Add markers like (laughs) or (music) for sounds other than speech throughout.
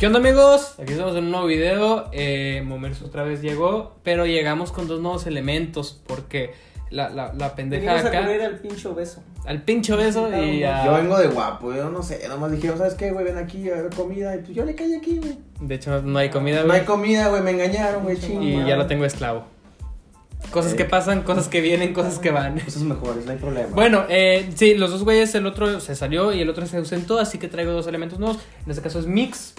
¿Qué onda amigos? Aquí estamos en un nuevo video. Eh, Momers otra vez llegó, pero llegamos con dos nuevos elementos porque la, la, la pendeja Venimos a acá cubrir al pincho beso. al pincho beso y a... Yo vengo de guapo, yo no sé, nomás dijeron, ¿sabes qué, güey? Ven aquí a ver comida. Y pues yo le caí aquí, güey. De hecho no hay comida, No hay güey. comida, güey, me engañaron, güey, ching. Y ya lo tengo esclavo. Cosas que pasan, cosas que vienen, cosas que van. Eso es mejor, no hay problema. Bueno, eh, sí, los dos güeyes, el otro se salió y el otro se ausentó, así que traigo dos elementos nuevos. En este caso es Mix,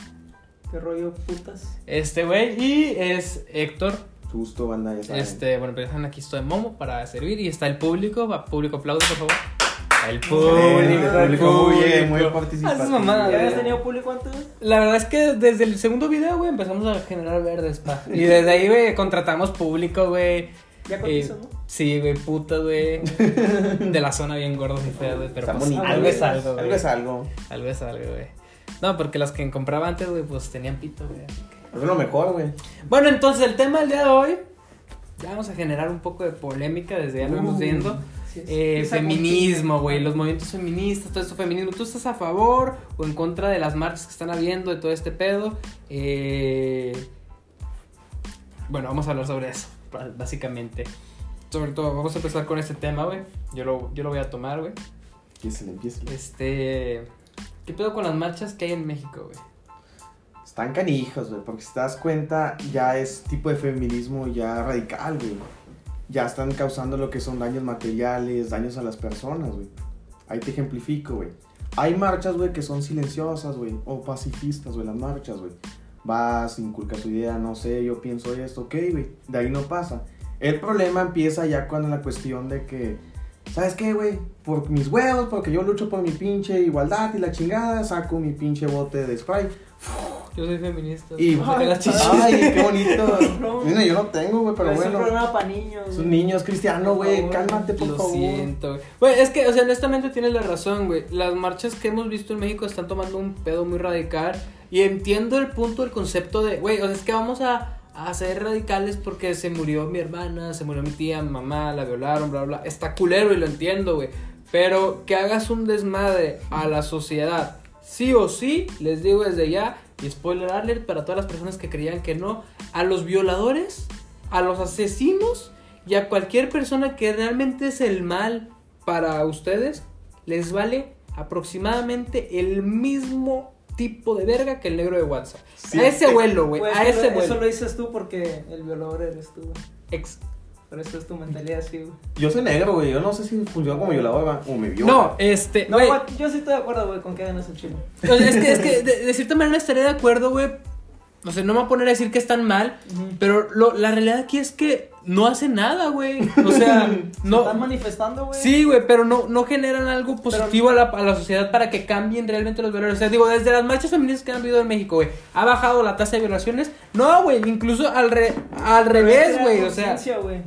Qué rollo putas. este güey, y es Héctor. Susto, banda, ya saben. Este, bueno, pero dejan aquí estoy Momo para servir y está el público, va, público aplauso, por favor. El público, el público, muy bien, muy participativo. Mamada, ¿Ya habías tenido público antes? La verdad es que desde el segundo video, güey, empezamos a generar verdes, pa. (laughs) Y desde ahí, güey, contratamos público, güey. Ya Eh, cotizas, ¿no? sí, güey, puta, güey. De la zona bien gordos y feas, güey. Pero Está pues, bonito. algo es algo, güey. Algo es algo. Algo es algo, güey. No, porque las que compraba antes, güey, pues tenían pito, güey. Es lo mejor, güey. Bueno, entonces el tema del día de hoy. Ya vamos a generar un poco de polémica desde ya lo vamos Uh. viendo. Sí, Eh, feminismo, güey, los movimientos feministas, todo esto feminismo. ¿Tú estás a favor o en contra de las marchas que están habiendo, de todo este pedo? Eh, Bueno, vamos a hablar sobre eso, básicamente. Sobre todo, vamos a empezar con este tema, güey. Yo lo, yo lo voy a tomar, güey. Empieza, empieza. Este. ¿Qué pedo con las marchas que hay en México, güey? Están canijos, güey, porque si te das cuenta, ya es tipo de feminismo ya radical, güey. Ya están causando lo que son daños materiales, daños a las personas, güey. Ahí te ejemplifico, güey. Hay marchas, güey, que son silenciosas, güey, o pacifistas, güey, las marchas, güey. Vas, inculcas tu idea, no sé, yo pienso esto, ok, güey. De ahí no pasa. El problema empieza ya cuando la cuestión de que, ¿sabes qué, güey? Por mis huevos, porque yo lucho por mi pinche igualdad y la chingada, saco mi pinche bote de spray. Yo soy feminista. Y no chichis. (laughs) Ay, qué bonito. (laughs) No. Mira, yo no tengo, güey, pero es un bueno. programa para niños. Sus güey. niños, Cristiano, Por güey, cálmate, por Lo favor. siento, güey. Güey, es que, o sea, honestamente tienes la razón, güey. Las marchas que hemos visto en México están tomando un pedo muy radical. Y entiendo el punto, el concepto de, güey, o sea, es que vamos a, a ser radicales porque se murió mi hermana, se murió mi tía, mamá, la violaron, bla, bla. Está culero y lo entiendo, güey. Pero que hagas un desmadre a la sociedad, sí o sí, les digo desde ya, y spoiler alert para todas las personas que creían que no, a los violadores, a los asesinos y a cualquier persona que realmente es el mal para ustedes, les vale aproximadamente el mismo tipo de verga que el negro de WhatsApp. Sí. A ese vuelo, güey, Pues, a eso, ese eso vuelo. lo dices tú porque el violador eres tú, güey. Ex- Por eso es tu mentalidad así, güey. Yo soy negro, güey. Yo no sé si funciona como violador o me viola. No, este, No, güey, güey, yo sí estoy de acuerdo, güey, con que hagan eso chile. es que, es que de, de cierta manera estaré de acuerdo, güey. O sea, no me voy a poner a decir que están mal, pero lo- la realidad aquí es que no hacen nada, güey. O sea, (laughs) No. Están manifestando, güey. Sí, güey, pero no, no generan algo positivo a, la, a la sociedad para que cambien realmente los valores. O sea, digo, desde las marchas feministas que han habido en México, güey, ha bajado la tasa de violaciones. No, güey, incluso al, re- al revés, güey. O sea, güey,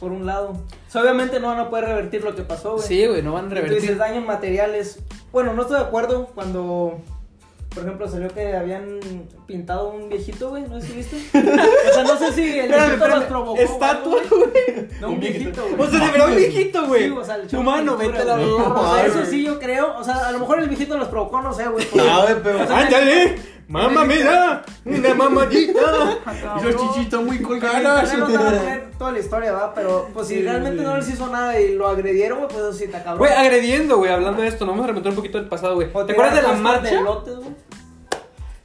por un lado. O sea, obviamente no van a poder revertir lo que pasó, güey. sí, güey, no van a Y tú dices revertir. daños materiales. Bueno, no estoy de acuerdo cuando, por ejemplo, salió que habían pintado un viejito, güey. No sé si viste. O sea, no sé si el viejito los provocó. Estatua, güey. No, un viejito. güey. O sea, de verdad un viejito, güey. Sí, o sea, el Humano, vete a la verga. O sea, eso sí yo creo. O sea, a lo mejor el viejito los provocó, no sé, güey. No, güey, pero. ¡Ándale! ¡Mamá, mira! ¡Una mamadita! (laughs) Y los chichitos muy internet no te a toda la historia, va, pero pues si Sí, realmente no les hizo nada y lo agredieron, güey, pues eso sí está cabrón. Güey, agrediendo, güey, hablando de esto, nos vamos a remontar un poquito del pasado, güey. O ¿Te acuerdas de la marcha?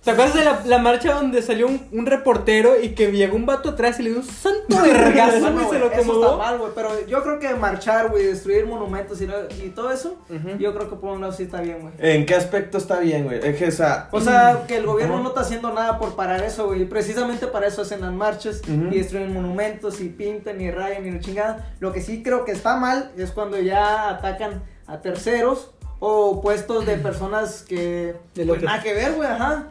¿Te acuerdas de la, la marcha donde salió un, un reportero y que llegó un vato atrás y le dio un santo (laughs) vergazo, güey, se lo eso está mal, güey, pero yo creo que marchar, güey, destruir monumentos y, lo- y todo eso, Ujú. yo creo que por un lado sí está bien, güey. ¿En qué aspecto está bien, güey? Es que, o sea. O sea, que el gobierno Ajá. no está haciendo nada por parar eso, güey. y Precisamente para eso hacen las marchas Ujú. y destruyen monumentos y pintan y rayan y la chingada. Lo que sí creo que está mal es cuando ya atacan a terceros o puestos de personas que De pues, nada que ver, güey, ajá.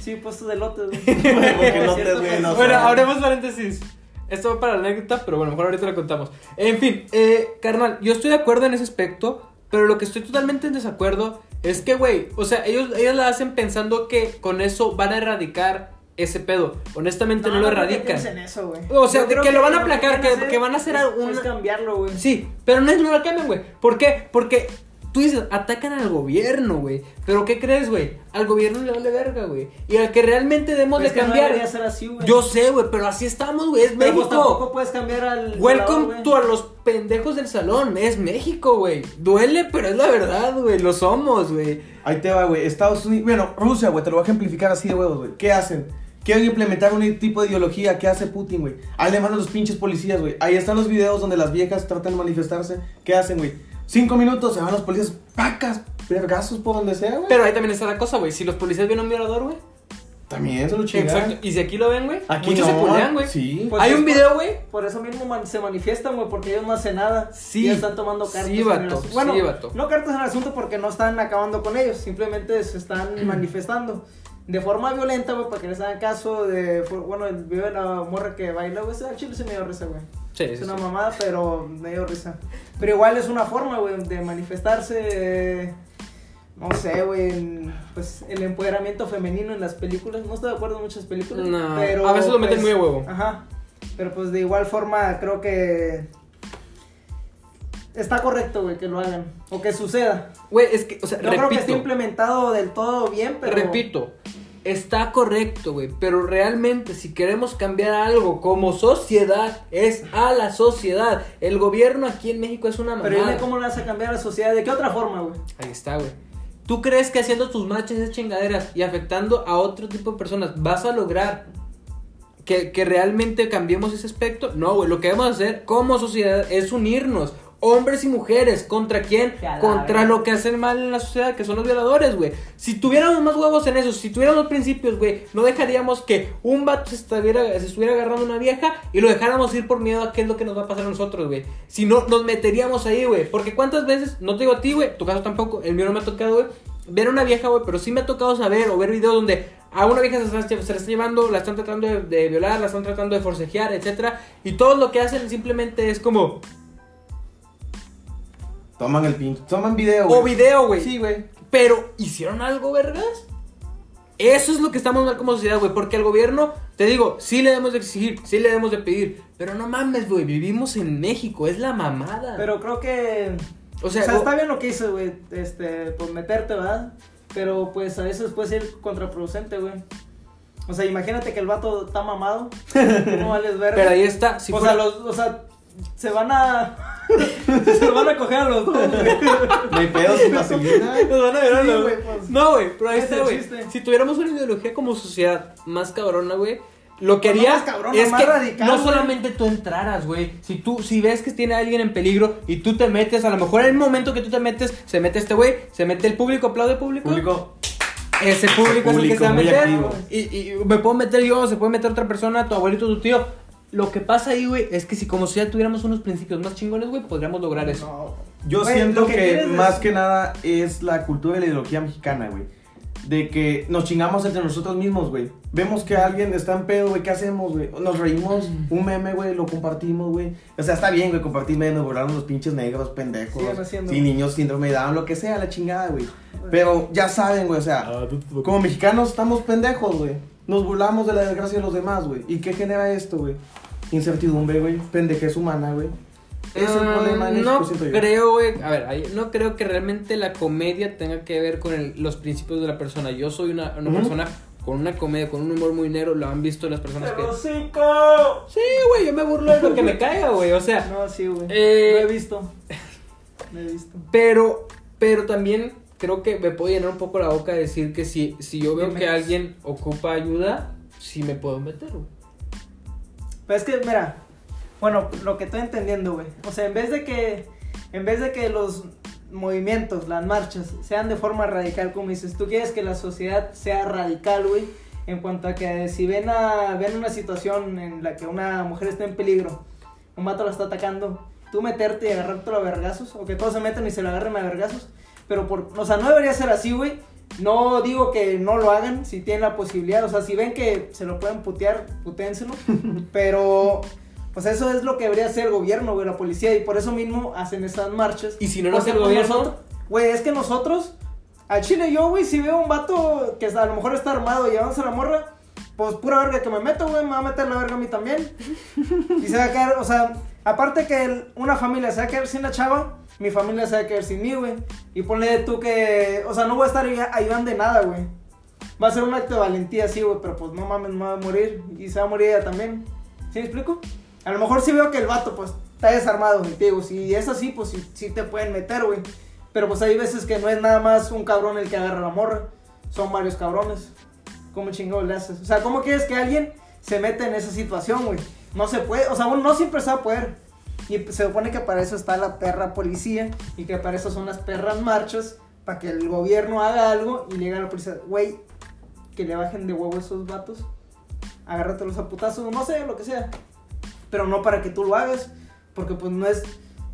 Sí, puestos de lotes, güey. (laughs) No no Bueno, abremos paréntesis. Esto va para la anécdota, pero bueno, mejor ahorita la contamos. En fin, eh, carnal, yo estoy de acuerdo en ese aspecto, pero lo que estoy totalmente en desacuerdo es que, güey, o sea, ellos, ellos la hacen pensando que con eso van a erradicar ese pedo. Honestamente no, lo creo que erradican. piensen eso, güey. O sea, creo que lo van a que aplacar, quieren que- que van a hacer es- un- Es cambiarlo, güey. Sí, pero no es no lo cambian, güey. ¿Por qué? Porque tú dices, atacan al gobierno, güey. Pero ¿qué crees, güey? Al gobierno le vale verga, güey. Y al que realmente debemos Pues de es que no cambiar. debería ser así, güey. yo sé, güey, pero así estamos, güey. Es Pero pues México. tampoco puedes cambiar al. Welcome to a los pendejos del salón. Es México, güey. Duele, pero es la verdad, güey. Lo somos, güey. Ahí te va, güey. Estados Unidos. Bueno, Rusia, güey. Te lo voy a ejemplificar así de huevos, güey. ¿Qué hacen? Quieren implementar un tipo de ideología. ¿Qué hace Putin, güey? Ahí le mandan los pinches policías, güey. Ahí están los videos donde las viejas tratan de manifestarse. ¿Qué hacen, güey? Cinco minutos, se van los policías. Pacas, vergazos por donde sea, güey. Pero ahí también está la cosa, güey. Si los policías ven a un violador, güey. También se lo chingan. Exacto. Y si aquí lo ven, güey. Aquí muchos no. se pulean, güey. Sí. Pues Hay un video, güey. Por eso mismo man- se manifiestan, güey, porque ellos no hacen nada. Sí. Y están tomando cartas. Sí, en vato, el asunto. sí, Bueno, vato. no cartas en el asunto porque no están acabando con ellos. Simplemente se están (clears throat) manifestando. De forma violenta, güey, para que les hagan caso. De, bueno, el video de la morra que baila, güey, al chile se me dio risa, güey. Sí, Es sí, una sí. mamada, pero me dio risa. Pero igual es una forma, güey, de manifestarse. no sé, güey, pues el empoderamiento femenino en las películas. No estoy de acuerdo en muchas películas. No, pero, a veces lo meten pues, muy a huevo. Ajá. Pero pues de igual forma creo que está correcto, güey, que lo hagan. O que suceda. Güey, es que, o sea, No creo que esté repito. implementado del todo bien, pero. Repito, está correcto, güey, pero realmente si queremos cambiar algo como sociedad, es a la sociedad. El gobierno aquí en México es una Pero mamada. dime cómo le vas a cambiar a la sociedad. ¿De qué otra forma, güey? Ahí está, güey. ¿Tú crees que haciendo tus marchas esas chingaderas y afectando a otro tipo de personas vas a lograr que, que realmente cambiemos ese aspecto? No, güey. Lo que debemos hacer como sociedad es unirnos. Hombres y mujeres. ¿Contra quién? Contra lo que hacen mal en la sociedad, que son los violadores, güey. Si tuviéramos más huevos en eso, si tuviéramos principios, güey, no dejaríamos que un vato se estuviera, se estuviera agarrando a una vieja y lo dejáramos ir por miedo a qué es lo que nos va a pasar a nosotros, güey. Si no, nos meteríamos ahí, güey. Porque cuántas veces, no te digo a ti, güey, tu caso tampoco, el mío no me ha tocado, güey, ver a una vieja, güey, pero sí me ha tocado saber o ver videos donde a una vieja se, está- se la está llevando, la están tratando de, de violar, la están tratando de forcejear, etcétera, y todo lo que hacen simplemente es como, Toman el pinche. Toman video, güey. o video, güey. Sí, güey. Pero, ¿hicieron algo, vergas? Eso es lo que estamos mal como sociedad, güey. Porque al gobierno, te digo, sí le debemos de exigir, sí le debemos de pedir. Pero no mames, güey. Vivimos en México, es la mamada. Pero creo que. o O sea, está bien lo que hice, güey. Este, pues meterte, ¿verdad? Pero pues a veces puede ser contraproducente, güey. O sea, imagínate que el vato está mamado. (laughs) ¿Cómo vales ver? pero ahí está. Si o fuera- sea, los, o sea, se van a. (laughs) se van a coger a los dos, güey. No hay pedo sin vaselina. (laughs) Nos van a ver, güey, pues. No, güey, pero ahí Ese está, güey. chiste. Si tuviéramos una ideología como sociedad más cabrona, güey, lo que Pues no haría más cabrona, es más que radical, no güey. solamente tú entraras, güey. Si tú, si ves que tiene a alguien en peligro y tú te metes, a lo mejor en el momento que tú te metes, se mete este güey, se mete el público, aplaude público. Público. Ese público es el que Público se va a muy meter. activo. Y, y me puedo meter yo, se puede meter otra persona, tu abuelito, tu tío. Lo que pasa ahí, güey, es que si como sociedad tuviéramos unos principios más chingones, güey, podríamos lograr eso. No. Yo Güey, siento que, más que nada es la cultura y la ideología mexicana, güey. De que nos chingamos entre nosotros mismos, güey. Vemos que alguien está en pedo, güey. ¿Qué hacemos, güey? Nos reímos, un meme, güey, lo compartimos, güey. O sea, está bien, güey, compartir memes, burlarnos los pinches negros, pendejos. Sí, niños, síndrome de Down, lo que sea, la chingada, güey. Pero ya saben, güey, o sea, como mexicanos estamos pendejos, güey. Nos burlamos de la desgracia de los demás, güey. ¿Y qué genera esto, güey? Incertidumbre, güey. Pendejez humana, güey. Es el Ah, problema en no México, creo, güey. A ver, no creo que realmente la comedia tenga que ver con el- los principios de la persona. Yo soy una, persona con una comedia, con un humor muy negro. Lo han visto las personas que. ¡El hocico! Sí, güey, yo me burlo de lo que me caiga, güey. O sea, No, sí, güey. Eh, Lo he visto. Lo he visto. pero, pero también creo que me puedo llenar un poco la boca de decir que si, si yo veo que alguien ocupa ayuda, sí me puedo meter, güey. Pero es que, mira, bueno, lo que estoy entendiendo, güey. O sea, en vez de que, en vez de que los movimientos, las marchas, sean de forma radical, como dices, tú quieres que la sociedad sea radical, güey. En cuanto a que si ven, a, ven una situación en la que una mujer está en peligro, un vato la está atacando, tú meterte y agarrártelo a vergazos, o que todos se metan y se la agarren a vergazos. Pero, por, o sea, no debería ser así, güey. No digo que no lo hagan si tienen la posibilidad. O sea, si ven que se lo pueden putear, puténselo. (laughs) Pero, pues eso es lo que debería hacer el gobierno, güey, la policía. Y por eso mismo hacen estas marchas. Y si no lo hace el pues, gobierno, Güey, es que nosotros, al chile yo, güey, si veo un vato que a lo mejor está armado y llevándose a la morra, pues pura verga que me meto, güey, me va a meter la verga a mí también. (laughs) Y se va a caer, o sea, aparte que una familia se va a quedar sin la chava, mi familia se va a quedar sin mí, güey. Y ponle tú que, o sea, no voy a estar ayu- ayudando de nada, güey. Va a ser un acto de valentía, sí, güey, pero pues no mames, no va a morir. Y se va a morir ella también. ¿Sí me explico? A lo mejor sí veo que el vato, pues, está desarmado, güey, te. Si es así, pues sí, te pueden meter, güey. Pero pues hay veces que no es nada más un cabrón el que agarra la morra. Son varios cabrones. ¿Cómo chingados le haces? O sea, ¿cómo quieres que alguien se meta en esa situación, güey? No se puede, o sea, bueno, no siempre se va a poder. Y se supone que para eso está la perra policía y que para eso son las perras marchas, para que el gobierno haga algo y le diga a la policía, güey, que le bajen de huevo esos vatos, agárratelos a putazos, no sé, lo que sea. Pero no para que tú lo hagas, porque pues no es,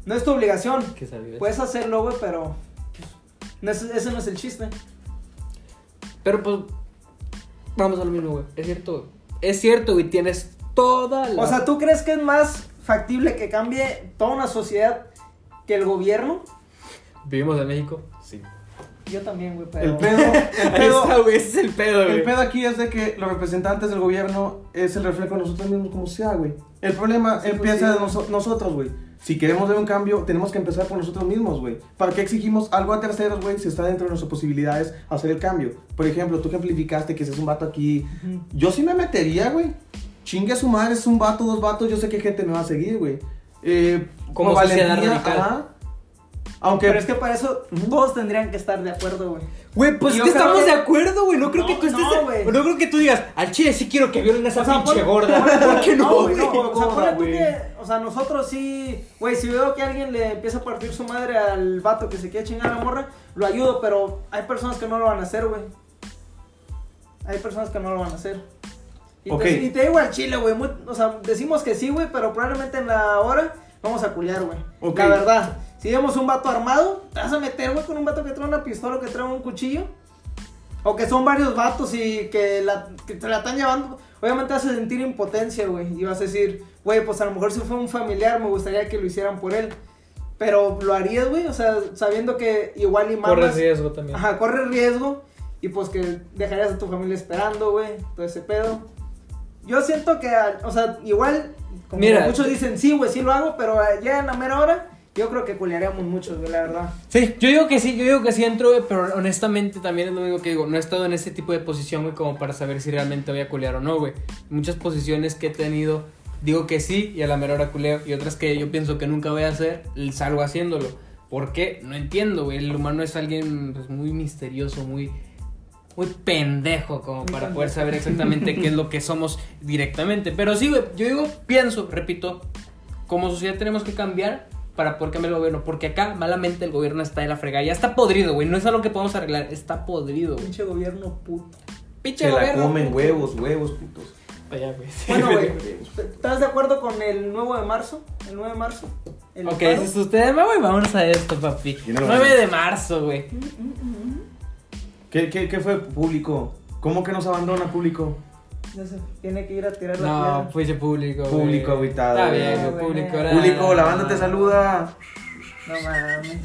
no es tu obligación. Puedes hacerlo, güey, pero pues, no es- ese no es el chiste. Pero pues, vamos a lo mismo, güey. Es cierto, güey. Es cierto, güey. Tienes toda la. O sea, ¿tú crees que es más factible que cambie toda una sociedad que el gobierno? ¿Vivimos en México? Sí. Yo también, güey, pero... El pedo, el (laughs) Ahí pedo, está, güey. Ese es el pedo, güey. el pedo aquí es de que los representantes del gobierno es el reflejo de nosotros mismos como sea, güey. El problema Sí, pues, empieza sí. de noso- nosotros, güey. Si queremos ver un cambio, tenemos que empezar por nosotros mismos, güey. ¿Para qué exigimos algo a terceros, güey? Si está dentro de nuestras posibilidades hacer el cambio. Por ejemplo, tú que ese es un vato aquí. Yo sí me metería, güey. Chingue a su madre, es un vato, dos vatos. Yo sé que gente me va a seguir, güey. Eh, Como sociedad valentía, radical. ajá. Aunque. Pero es que para eso todos tendrían que estar de acuerdo, güey. Güey, pues es que estamos que- de acuerdo, güey. No creo No, que tú estés. no, de-. No creo que tú digas, al chile sí quiero que violen a esa O sea, pinche gorda. (laughs) ¿Por qué no, güey, no, o sea, que, o sea, nosotros sí, güey, si veo que alguien le empieza a partir su madre al vato que se quiere chingar a la morra, lo ayudo, pero hay personas que no lo van a hacer, güey. Hay personas que no lo van a hacer. Y, te, y te digo al chile, güey, o sea, decimos que sí, güey, pero probablemente en la hora vamos a culiar, güey. Ok. La verdad, si vemos un vato armado, te vas a meter, güey, con un vato que trae una pistola o que trae un cuchillo. O que son varios vatos y que, la, que te la están llevando. Obviamente vas a sentir impotencia, güey. Y vas a decir, güey, pues a lo mejor si fue un familiar, me gustaría que lo hicieran por él. Pero lo harías, güey, o sea, sabiendo que igual y mamas. Corres riesgo también. Ajá, corres riesgo. Y pues que dejarías a tu familia esperando, güey. Todo ese pedo. Yo siento que, o sea, igual, como Mira, muchos dicen, sí, güey, sí lo hago, pero ya en la mera hora, yo creo que culiaríamos muchos, güey, la verdad. Sí, yo digo que sí, yo digo que sí entro, güey, pero honestamente también es lo único que digo. No he estado en ese tipo de posición, güey, como para saber si realmente voy a culear o no, güey. Muchas posiciones que he tenido, digo que sí y a la mera hora culeo. Y otras que yo pienso que nunca voy a hacer, salgo haciéndolo. ¿Por qué? No entiendo, güey. El humano es alguien pues, muy misterioso, muy, muy pendejo como Muy para poder saber exactamente qué es lo que somos directamente. Pero sí, güey, yo digo, pienso, repito, como sociedad tenemos que cambiar para poder cambiar el gobierno. Porque acá, malamente, el gobierno está de la fregada. Ya está podrido, güey. No es algo que podemos arreglar. Está podrido, güey. Pinche gobierno puto. Pinche Se la gobierno. comen puto. huevos, huevos, putos. Ya, güey. Bueno, (laughs) güey, ¿estás de acuerdo con el 9 de marzo? ¿El 9 de marzo? ¿El Ok, paro? ese es tu tema, güey. Vámonos a esto, papi. Yo no lo 9 hago. de marzo, güey. ¿Qué, qué, qué fue público? ¿Cómo que nos abandona público? No sé, tiene que ir a tirar la No, piedra. pues de público, güey. Público aguitado, Está güey. bien, Ah, güey, güey. público. era- Público, la banda te saluda. No mames.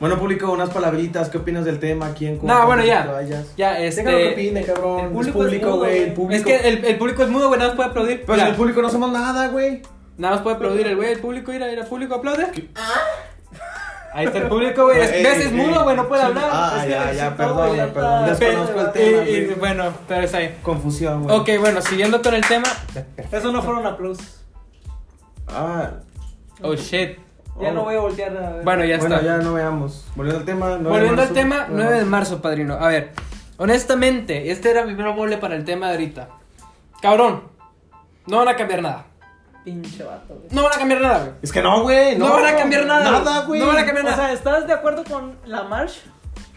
Bueno, público, unas palabritas. ¿Qué opinas del tema? ¿Quién? cómo, No, bueno, ya. vayas? Ya, este. Déjalo que opine, cabrón. el Es público es mudo, güey. El güey. público. Es que el, el público es mudo, güey. Nada más puede aplaudir. Pues Mira, el público no somos nada, güey. Nada más puede aplaudir el güey. El público, mira, mira, público aplaude. Ahí está el público, güey. Es, ves, es mudo, güey. No puede hablar. Ah, Es que ya, ya, perdón, ya, perdón. está- Desconozco el (laughs) y- tema. Y, y, güey. bueno, pero está bien. Confusión, güey. Ok, bueno, siguiendo con el tema. Eso no fueron aplausos. Ah, Oh shit. Ya Oh. no voy a voltear a ver. Bueno, ya bueno, está. ya no veamos. Volviendo al tema. 9 de Volviendo al marzo. tema, 9 de marzo, padrino. A ver, honestamente, este era mi primer mole para el tema de ahorita. Cabrón, no van a cambiar nada. Pinche vato, güey. No van a cambiar nada, güey. Es que no, güey. No, van a cambiar nada. Nada, güey. No van a cambiar O nada. sea, ¿estás de acuerdo con la march?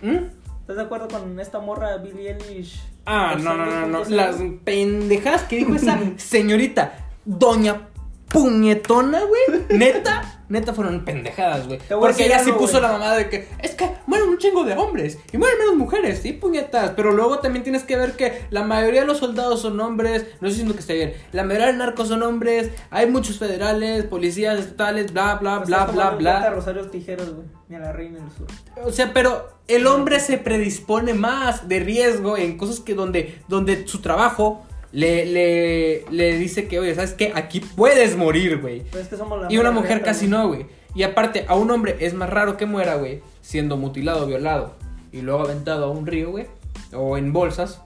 ¿Mm? ¿Estás de acuerdo con esta morra Billie Eilish? Ah, no, no, no, no. 2.0? Las pendejadas que dijo esa (laughs) señorita, doña puñetona, güey. Neta, neta fueron pendejadas, güey. Porque ella sí algo, puso la mamada de que es que mueren un chingo de hombres y mueren menos mujeres, sí, puñetas. Pero luego también tienes que ver que la mayoría de los soldados son hombres. No estoy diciendo que esté bien. La mayoría de narcos son hombres. Hay muchos federales, policías estatales, bla, bla, Estás bla, bla, bla. Rosario Tijeras, güey. Ni a la reina del sur. O sea, pero el hombre se predispone más de riesgo en cosas que donde, donde su trabajo le, le, le dice que, oye, ¿sabes qué? Aquí puedes morir, güey. Pero es que somos la Y una mujer casi güey. no, güey. Y aparte, a un hombre es más raro que muera, güey, siendo mutilado, violado y luego aventado a un río, güey, o en bolsas,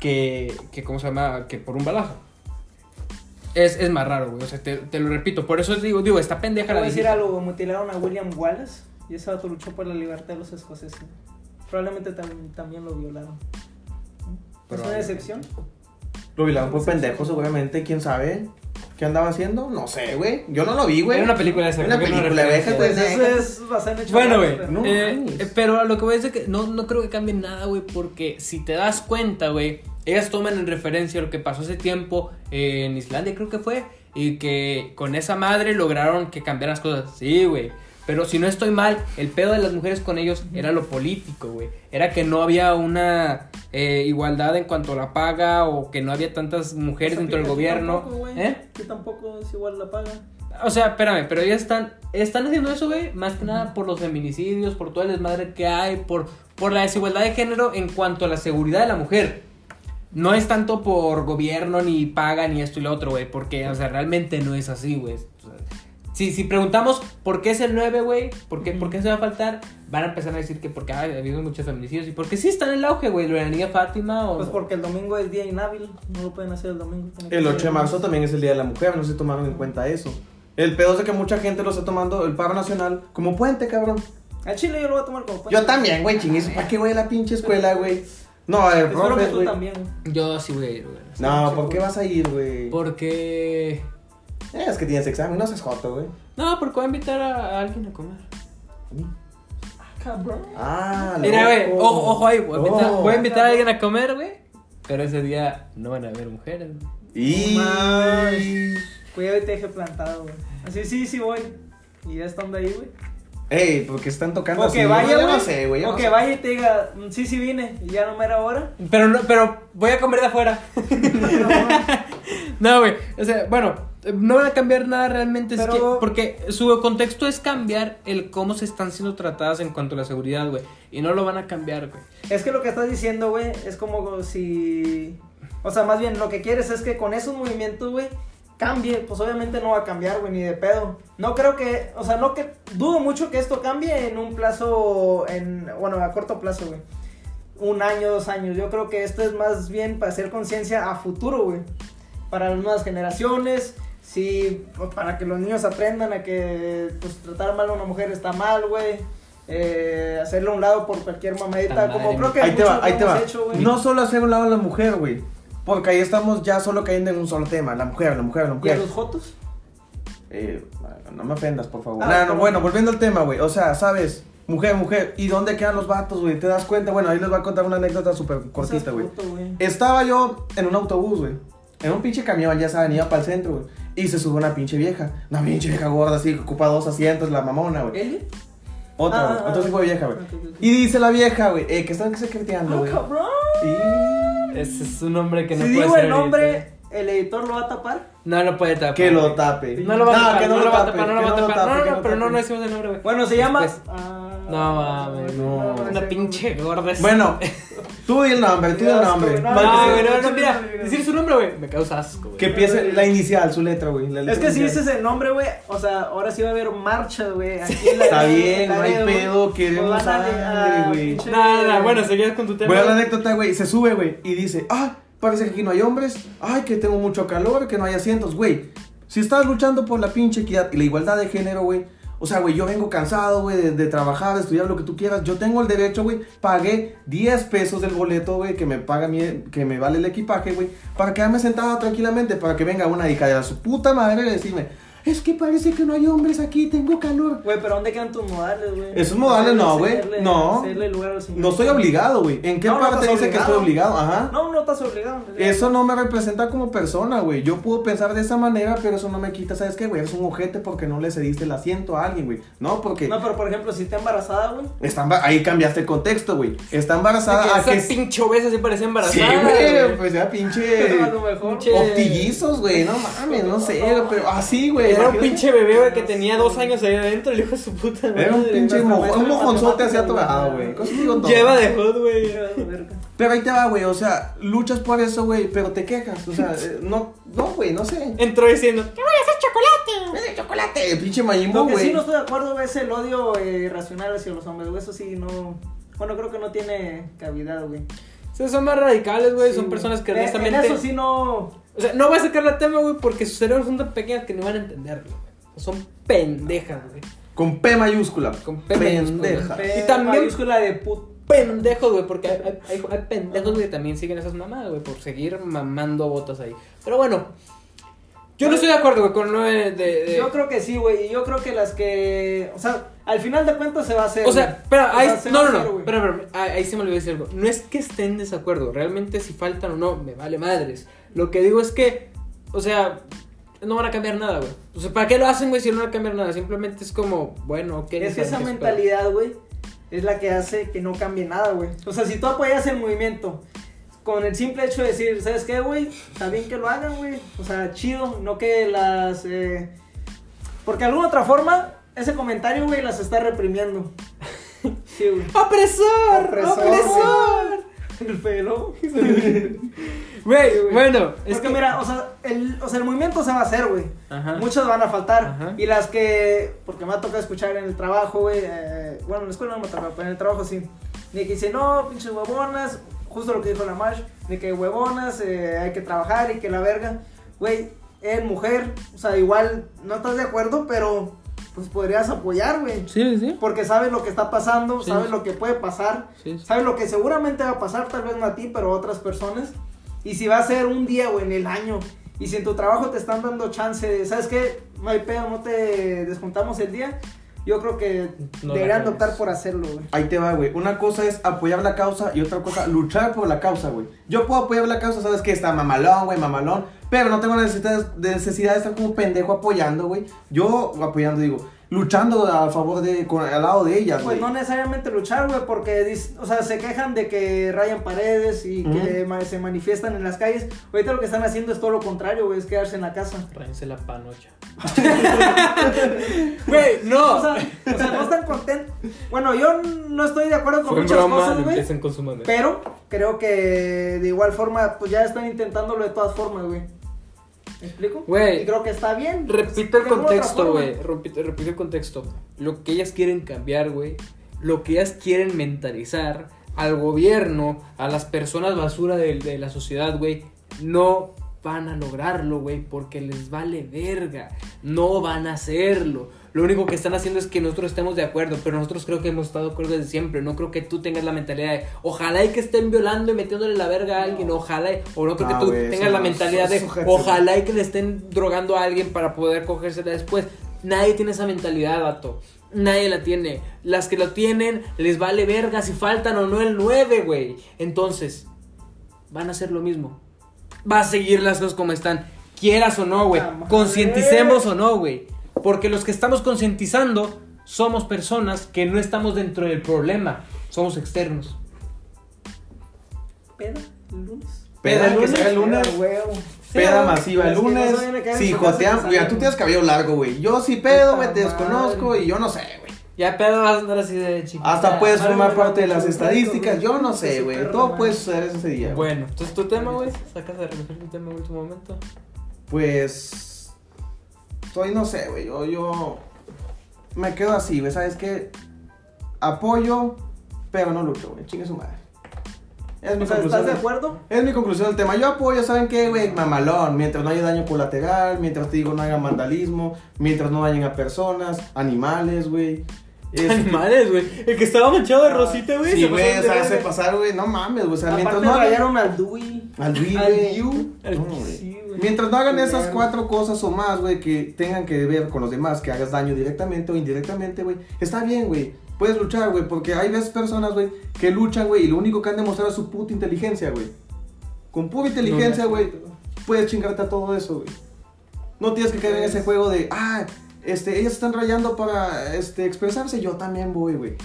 que, que ¿cómo se llama? Que por un balazo. Es, es más raro, güey. O sea, te, te lo repito. Por eso digo, digo, esta Te pendeja voy a decir algo, mutilaron a William Wallace y ese vato luchó por la libertad de los escoceses. Probablemente tam- también lo violaron. ¿Es una excepción? Lo violaron por pendejo, seguramente. ¿Quién sabe? ¿Qué andaba haciendo? No sé, güey. Yo no lo vi, güey. Era una película de esa, Una que no película, es Bueno, güey. pero- No eh, eh, pero a lo que voy a decir que no, no creo que cambie nada, güey. Porque si te das cuenta, güey, ellas toman en referencia lo que pasó hace tiempo en Islandia, creo que fue. Y que con esa madre lograron que cambiaran las cosas. Sí, güey. Pero si no estoy mal, el pedo de las mujeres con ellos era lo político, güey. Era que no había una eh, igualdad en cuanto a la paga o que no había tantas mujeres dentro del gobierno. tampoco, güey. ¿Eh? Aquí tampoco es igual la paga. O sea, espérame, pero ellos están, están haciendo eso, güey, más que nada por los feminicidios, por todo el desmadre que hay, por, por la desigualdad de género en cuanto a la seguridad de la mujer. No es tanto por gobierno, ni paga, ni esto y lo otro, güey, porque, o sea, realmente no es así, güey. O sea, si, si preguntamos por qué es el 9, güey, ¿por qué, por qué se va a faltar, van a empezar a decir que porque ha habido muchos feminicidios y porque sí están en el auge, güey, lo de la niña Fátima o... Pues porque el domingo es día inhábil, no lo pueden hacer el domingo. que El ser 8 de marzo también es el Día de la Mujer, no se tomaron en cuenta eso. El pedo es de que mucha gente lo está tomando el paro nacional como puente, cabrón. Al chile yo lo voy a tomar como puente. Yo también, güey, chingues. ¿Para qué voy a la pinche escuela, güey? No, el Espero que profe, tú güey. también. Yo sí voy a ir, güey. No, ¿por qué vas a ir, güey? Porque... Eh, Es que tienes examen, no seas joto, güey. No, porque voy a invitar a, a alguien a comer. Cabrón. Ah, Mira, güey, loco. ojo, ojo ahí, voy a, invitar, Oh. voy a invitar a alguien a comer, güey. Pero ese día no van a haber mujeres, güey. Y... Mames. Cuidado y te deje plantado, güey. Así, sí, sí voy. Y ya estando ahí, güey. Ey, porque están tocando O así. vaya, güey. no sé, güey. O no que sé. vaya y te diga, "Mm, sí, sí vine. Y ya no me era hora. Pero no, pero voy a comer de afuera. (laughs) (laughs) no, güey. O sea, bueno, no van a cambiar nada realmente. es que- porque su contexto es cambiar el cómo se están siendo tratadas en cuanto a la seguridad, güey. Y no lo van a cambiar, güey. Es que lo que estás diciendo, güey, es como si. O sea, más bien lo que quieres es que con esos movimientos, güey, cambie. Pues obviamente no va a cambiar, güey, ni de pedo. No creo que. O sea, no que. Dudo mucho que esto cambie en un plazo. en Bueno, a corto plazo, güey. Un año, dos años. Yo creo que esto es más bien para hacer conciencia a futuro, güey. Para las nuevas generaciones. Sí, pues, para que los niños aprendan a que pues tratar mal a una mujer está mal, güey. Eh, hacerle a un lado por cualquier mamadita, como creo que Ahí te va, lo ahí te hemos va. hecho, güey. no solo hacer un lado a la mujer, güey. Porque ahí estamos ya solo cayendo en un solo tema. La mujer, la mujer, la ¿Y a mujer. los jotos? Eh, no me ofendas, por favor. Ah, no, ¿cómo? bueno, volviendo al tema, güey. O sea, sabes, mujer, mujer. ¿Y dónde quedan los vatos, güey? ¿Te das cuenta? Bueno, ahí les voy a contar una anécdota súper cortita, güey. Estaba yo en un autobús, güey. En un pinche camión, ya saben, iba para el centro, güey. Y se sube una pinche vieja. Una pinche vieja gorda, así, que ocupa dos asientos, la mamona, güey. Otra, Ah, güey. ah, Otro tipo de vieja, güey. Y dice la vieja, güey, eh, que están secreteando, ¡Ah, güey. cabrón! Ese es un nombre que no si puede digo ser el nombre, ¿el editor lo va a tapar? No lo puede tapar. Que lo tape. No lo va a tapar, que no, lo va a tapar, no lo va a tapar. tape, No, no, pero no, no decimos el nombre, güey. Bueno, se llama. Ah, No mames, no. Una pinche gorda. Bueno, tú di el nombre, tú di el nombre. No, güey, no, no, mira, decir su nombre, güey, me causa asco, güey. Que empiece la inicial, su letra, güey. Es que si dices el nombre, güey, o sea, ahora sí va a haber marcha, güey. Está en bien, no hay pedo, queremos sangre, güey. No, no, no, bueno, seguías con tu tema. Voy a la anécdota, güey. Se sube, güey, y dice, ah, parece que aquí no hay hombres. Ay, que tengo mucho calor, que no hay asientos, güey. Si estás luchando por la pinche equidad y la igualdad de género, güey. O sea, güey, yo vengo cansado, güey, de, trabajar, de estudiar lo que tú quieras. Yo tengo el derecho, güey. Pagué 10 pesos del boleto, güey, que me paga mi, que me vale el equipaje, güey. Para quedarme sentado tranquilamente, para que venga una hija de su puta madre y decirme, es que parece que no hay hombres aquí, tengo calor. Güey, pero ¿dónde quedan tus modales, güey? Esos modales no, güey. No. cederle lugar a los No estoy obligado, güey. ¿En qué No, no parte dice que estoy obligado? Ajá. No, no estás obligado. Eso no me representa como persona, güey. Yo puedo pensar de esa manera, pero eso no me quita, ¿sabes qué, güey? Eres un ojete porque no le cediste el asiento a alguien, güey. No, porque No, pero por ejemplo, si está embarazada, güey. está ahí cambiaste el contexto, güey. Está embarazada a Esa que... pinche obesa sí parecía Sí, embarazada. güey, pues ya pinche... (laughs) a lo mejor. Pinche- Octillizos, güey, no mames, no sé, pero así, güey. Era un pinche bebé, güey, que tenía dos güey. años ahí adentro, el hijo de su puta madre. Era un pinche Nuestra mo- maestra un mojonzote así atorado, güey. güey. Lleva de hot, güey. Pero ahí te va, güey, o sea, luchas por eso, güey, pero te quejas, o sea, (laughs) eh, no, no, güey, no sé. Entró diciendo, ¡Ese chocolate! Pinche Lo Buu, que sí güey. no estoy de acuerdo güey, es el odio eh, irracional hacia los hombres, güey. Eso sí, no. Bueno, creo que no tiene cavidad, güey. "Sí, son más radicales, güey. Sí, son güey. personas que En- honestamente. En eso sí no. O sea, no voy a sacar la tema, güey, porque sus cerebros son tan pequeñas que no van a entenderlo. güey. Son pendejas, güey. Con P mayúscula. Con P mayúscula. Pendeja. P Y también- mayúscula de put. Pendejos, güey, porque hay, hay- hay- hay pendejos que también siguen esas mamadas, güey, por seguir mamando botas ahí. Pero bueno, yo no estoy de acuerdo, güey, con lo de. de- de- Yo creo que sí, güey. Y yo creo que las que. O sea, al final de cuentas se va a hacer. O sea, güey. espera, O ahí, sea, se no, no, hacer, no, ahí, ahí se me olvidó decir algo. No es que estén en desacuerdo, realmente si faltan o no, me vale madres. Lo que digo es que, o sea, no van a cambiar nada, güey. O sea, ¿para qué lo hacen, güey, si no van a cambiar nada? Simplemente es como, bueno, ok. Es que esa mentalidad, güey, es la que hace que no cambie nada, güey. O sea, si tú apoyas el movimiento con el simple hecho de decir, ¿sabes qué, güey? Está bien que lo hagan, güey. O sea, chido, no que las... eh, Porque de alguna otra forma, ese comentario, güey, las está reprimiendo. (laughs) Sí, güey. Opresor, ¡Opresor! El pelo. (laughs) Güey, bueno, es que mira, o sea, el, o sea, el movimiento se va a hacer, güey. Muchas van a faltar. Ajá. Y las que, porque me ha tocado escuchar en el trabajo, güey. eh, bueno, en la escuela no me toca, pero en el trabajo sí. De que dice, no, pinches huevonas. Justo lo que dijo la Marsh. De que huevonas, eh, hay que trabajar y que la verga. Güey, es mujer. O sea, igual no estás de acuerdo, pero pues podrías apoyar, güey. Sí, sí. Porque sabes lo que está pasando, Sí. sabes lo que puede pasar. Sí, sí. Sabes lo que seguramente va a pasar, tal vez no a ti, pero a otras personas. Y si va a ser un día o en el año. Y si en tu trabajo te están dando chance, de, ¿sabes qué? No hay pedo, no te descontamos el día. Yo creo que No deberían optar por hacerlo, güey. Ahí te va, güey. Una cosa es apoyar la causa y otra cosa, luchar por la causa, güey. Yo puedo apoyar la causa, sabes que está mamalón, güey, mamalón. Pero no tengo necesidad de, necesidad de estar como pendejo apoyando, güey. Yo apoyando, digo, luchando a favor de, con, al lado de ellas, Pues güey. no necesariamente luchar, güey, porque, dis- o sea, se quejan de que rayan paredes y que ma- se manifiestan en las calles. Ahorita lo que están haciendo es todo lo contrario, güey, es quedarse en la casa. Ráyense la panocha. (laughs) Güey, no. O sea, o sea, no están contentos. Bueno, yo no estoy de acuerdo con Fue muchas broma, cosas, güey. Pero creo que de igual forma, pues ya están intentándolo de todas formas, güey. ¿Me explico? Güey. Creo que está bien. Repito el contexto, güey. Repito, repito el contexto. Lo que ellas quieren cambiar, güey. Lo que ellas quieren mentalizar al gobierno, a las personas basura de, de la sociedad, güey. No van a lograrlo, güey, porque les vale verga. No van a hacerlo. Lo único que están haciendo es que nosotros estemos de acuerdo, pero nosotros creo que hemos estado de acuerdo desde siempre. No creo que tú tengas la mentalidad de, ojalá y que estén violando y metiéndole la verga a alguien, ojalá, y- o no creo No, que tú tengas la no, mentalidad de, ojalá y que le estén drogando a alguien para poder cogérsela después. Nadie tiene esa mentalidad, vato. Nadie la tiene. Las que lo tienen, les vale verga si faltan o no el 9, güey. Entonces, van a hacer lo mismo. Va a seguir las cosas como están. Quieras o no, güey. Concienticemos o no, güey. Porque los que estamos concientizando somos personas que no estamos dentro del problema. Somos externos. Peda el lunes. Peda el que lunes, sea el lunes. Peda, huevo. Peda Sí, masiva el lunes. Si casa joteamos. Mira, tú tienes cabello largo, güey. Yo sí pedo, güey, te desconozco y yo no sé, güey. Ya pedo vas a andar así de chiquita. Hasta puedes formar parte de las estadísticas. Yo no sé, güey. Todo puede suceder ese día. Bueno, entonces tu tema, güey. Sacas de recoger tu tema en último momento. Pues. Soy, no sé, güey. Yo, yo. Me quedo así, güey. ¿Sabes qué? Apoyo, pero no lucho, güey. Chingue su madre. Es mi O sea, conclusión. ¿estás de acuerdo? Es mi conclusión del tema. Yo apoyo, ¿saben qué, güey? Mamalón. Mientras no haya daño colateral, mientras te digo no haya vandalismo, mientras no dañen a personas, animales, güey. Es- Animales, güey. El que estaba manchado de rosita, güey. Sí, güey, o sea, güey. No mames, güey. O sea, mientras no rayaron al Dewey. Al Dewey, Al güey. Mientras no hagan esas cuatro cosas o más, güey, que tengan que ver con los demás, que hagas daño directamente o indirectamente, güey, está bien, güey. Puedes luchar, güey, porque hay veces personas, güey, que luchan, güey, y lo único que han demostrado es su puta inteligencia, güey. Con pura inteligencia, No, güey, puedes chingarte a todo eso, güey. No tienes que caer en ese juego de, ah, este, ellas están rayando para, este, expresarse, yo también voy, güey.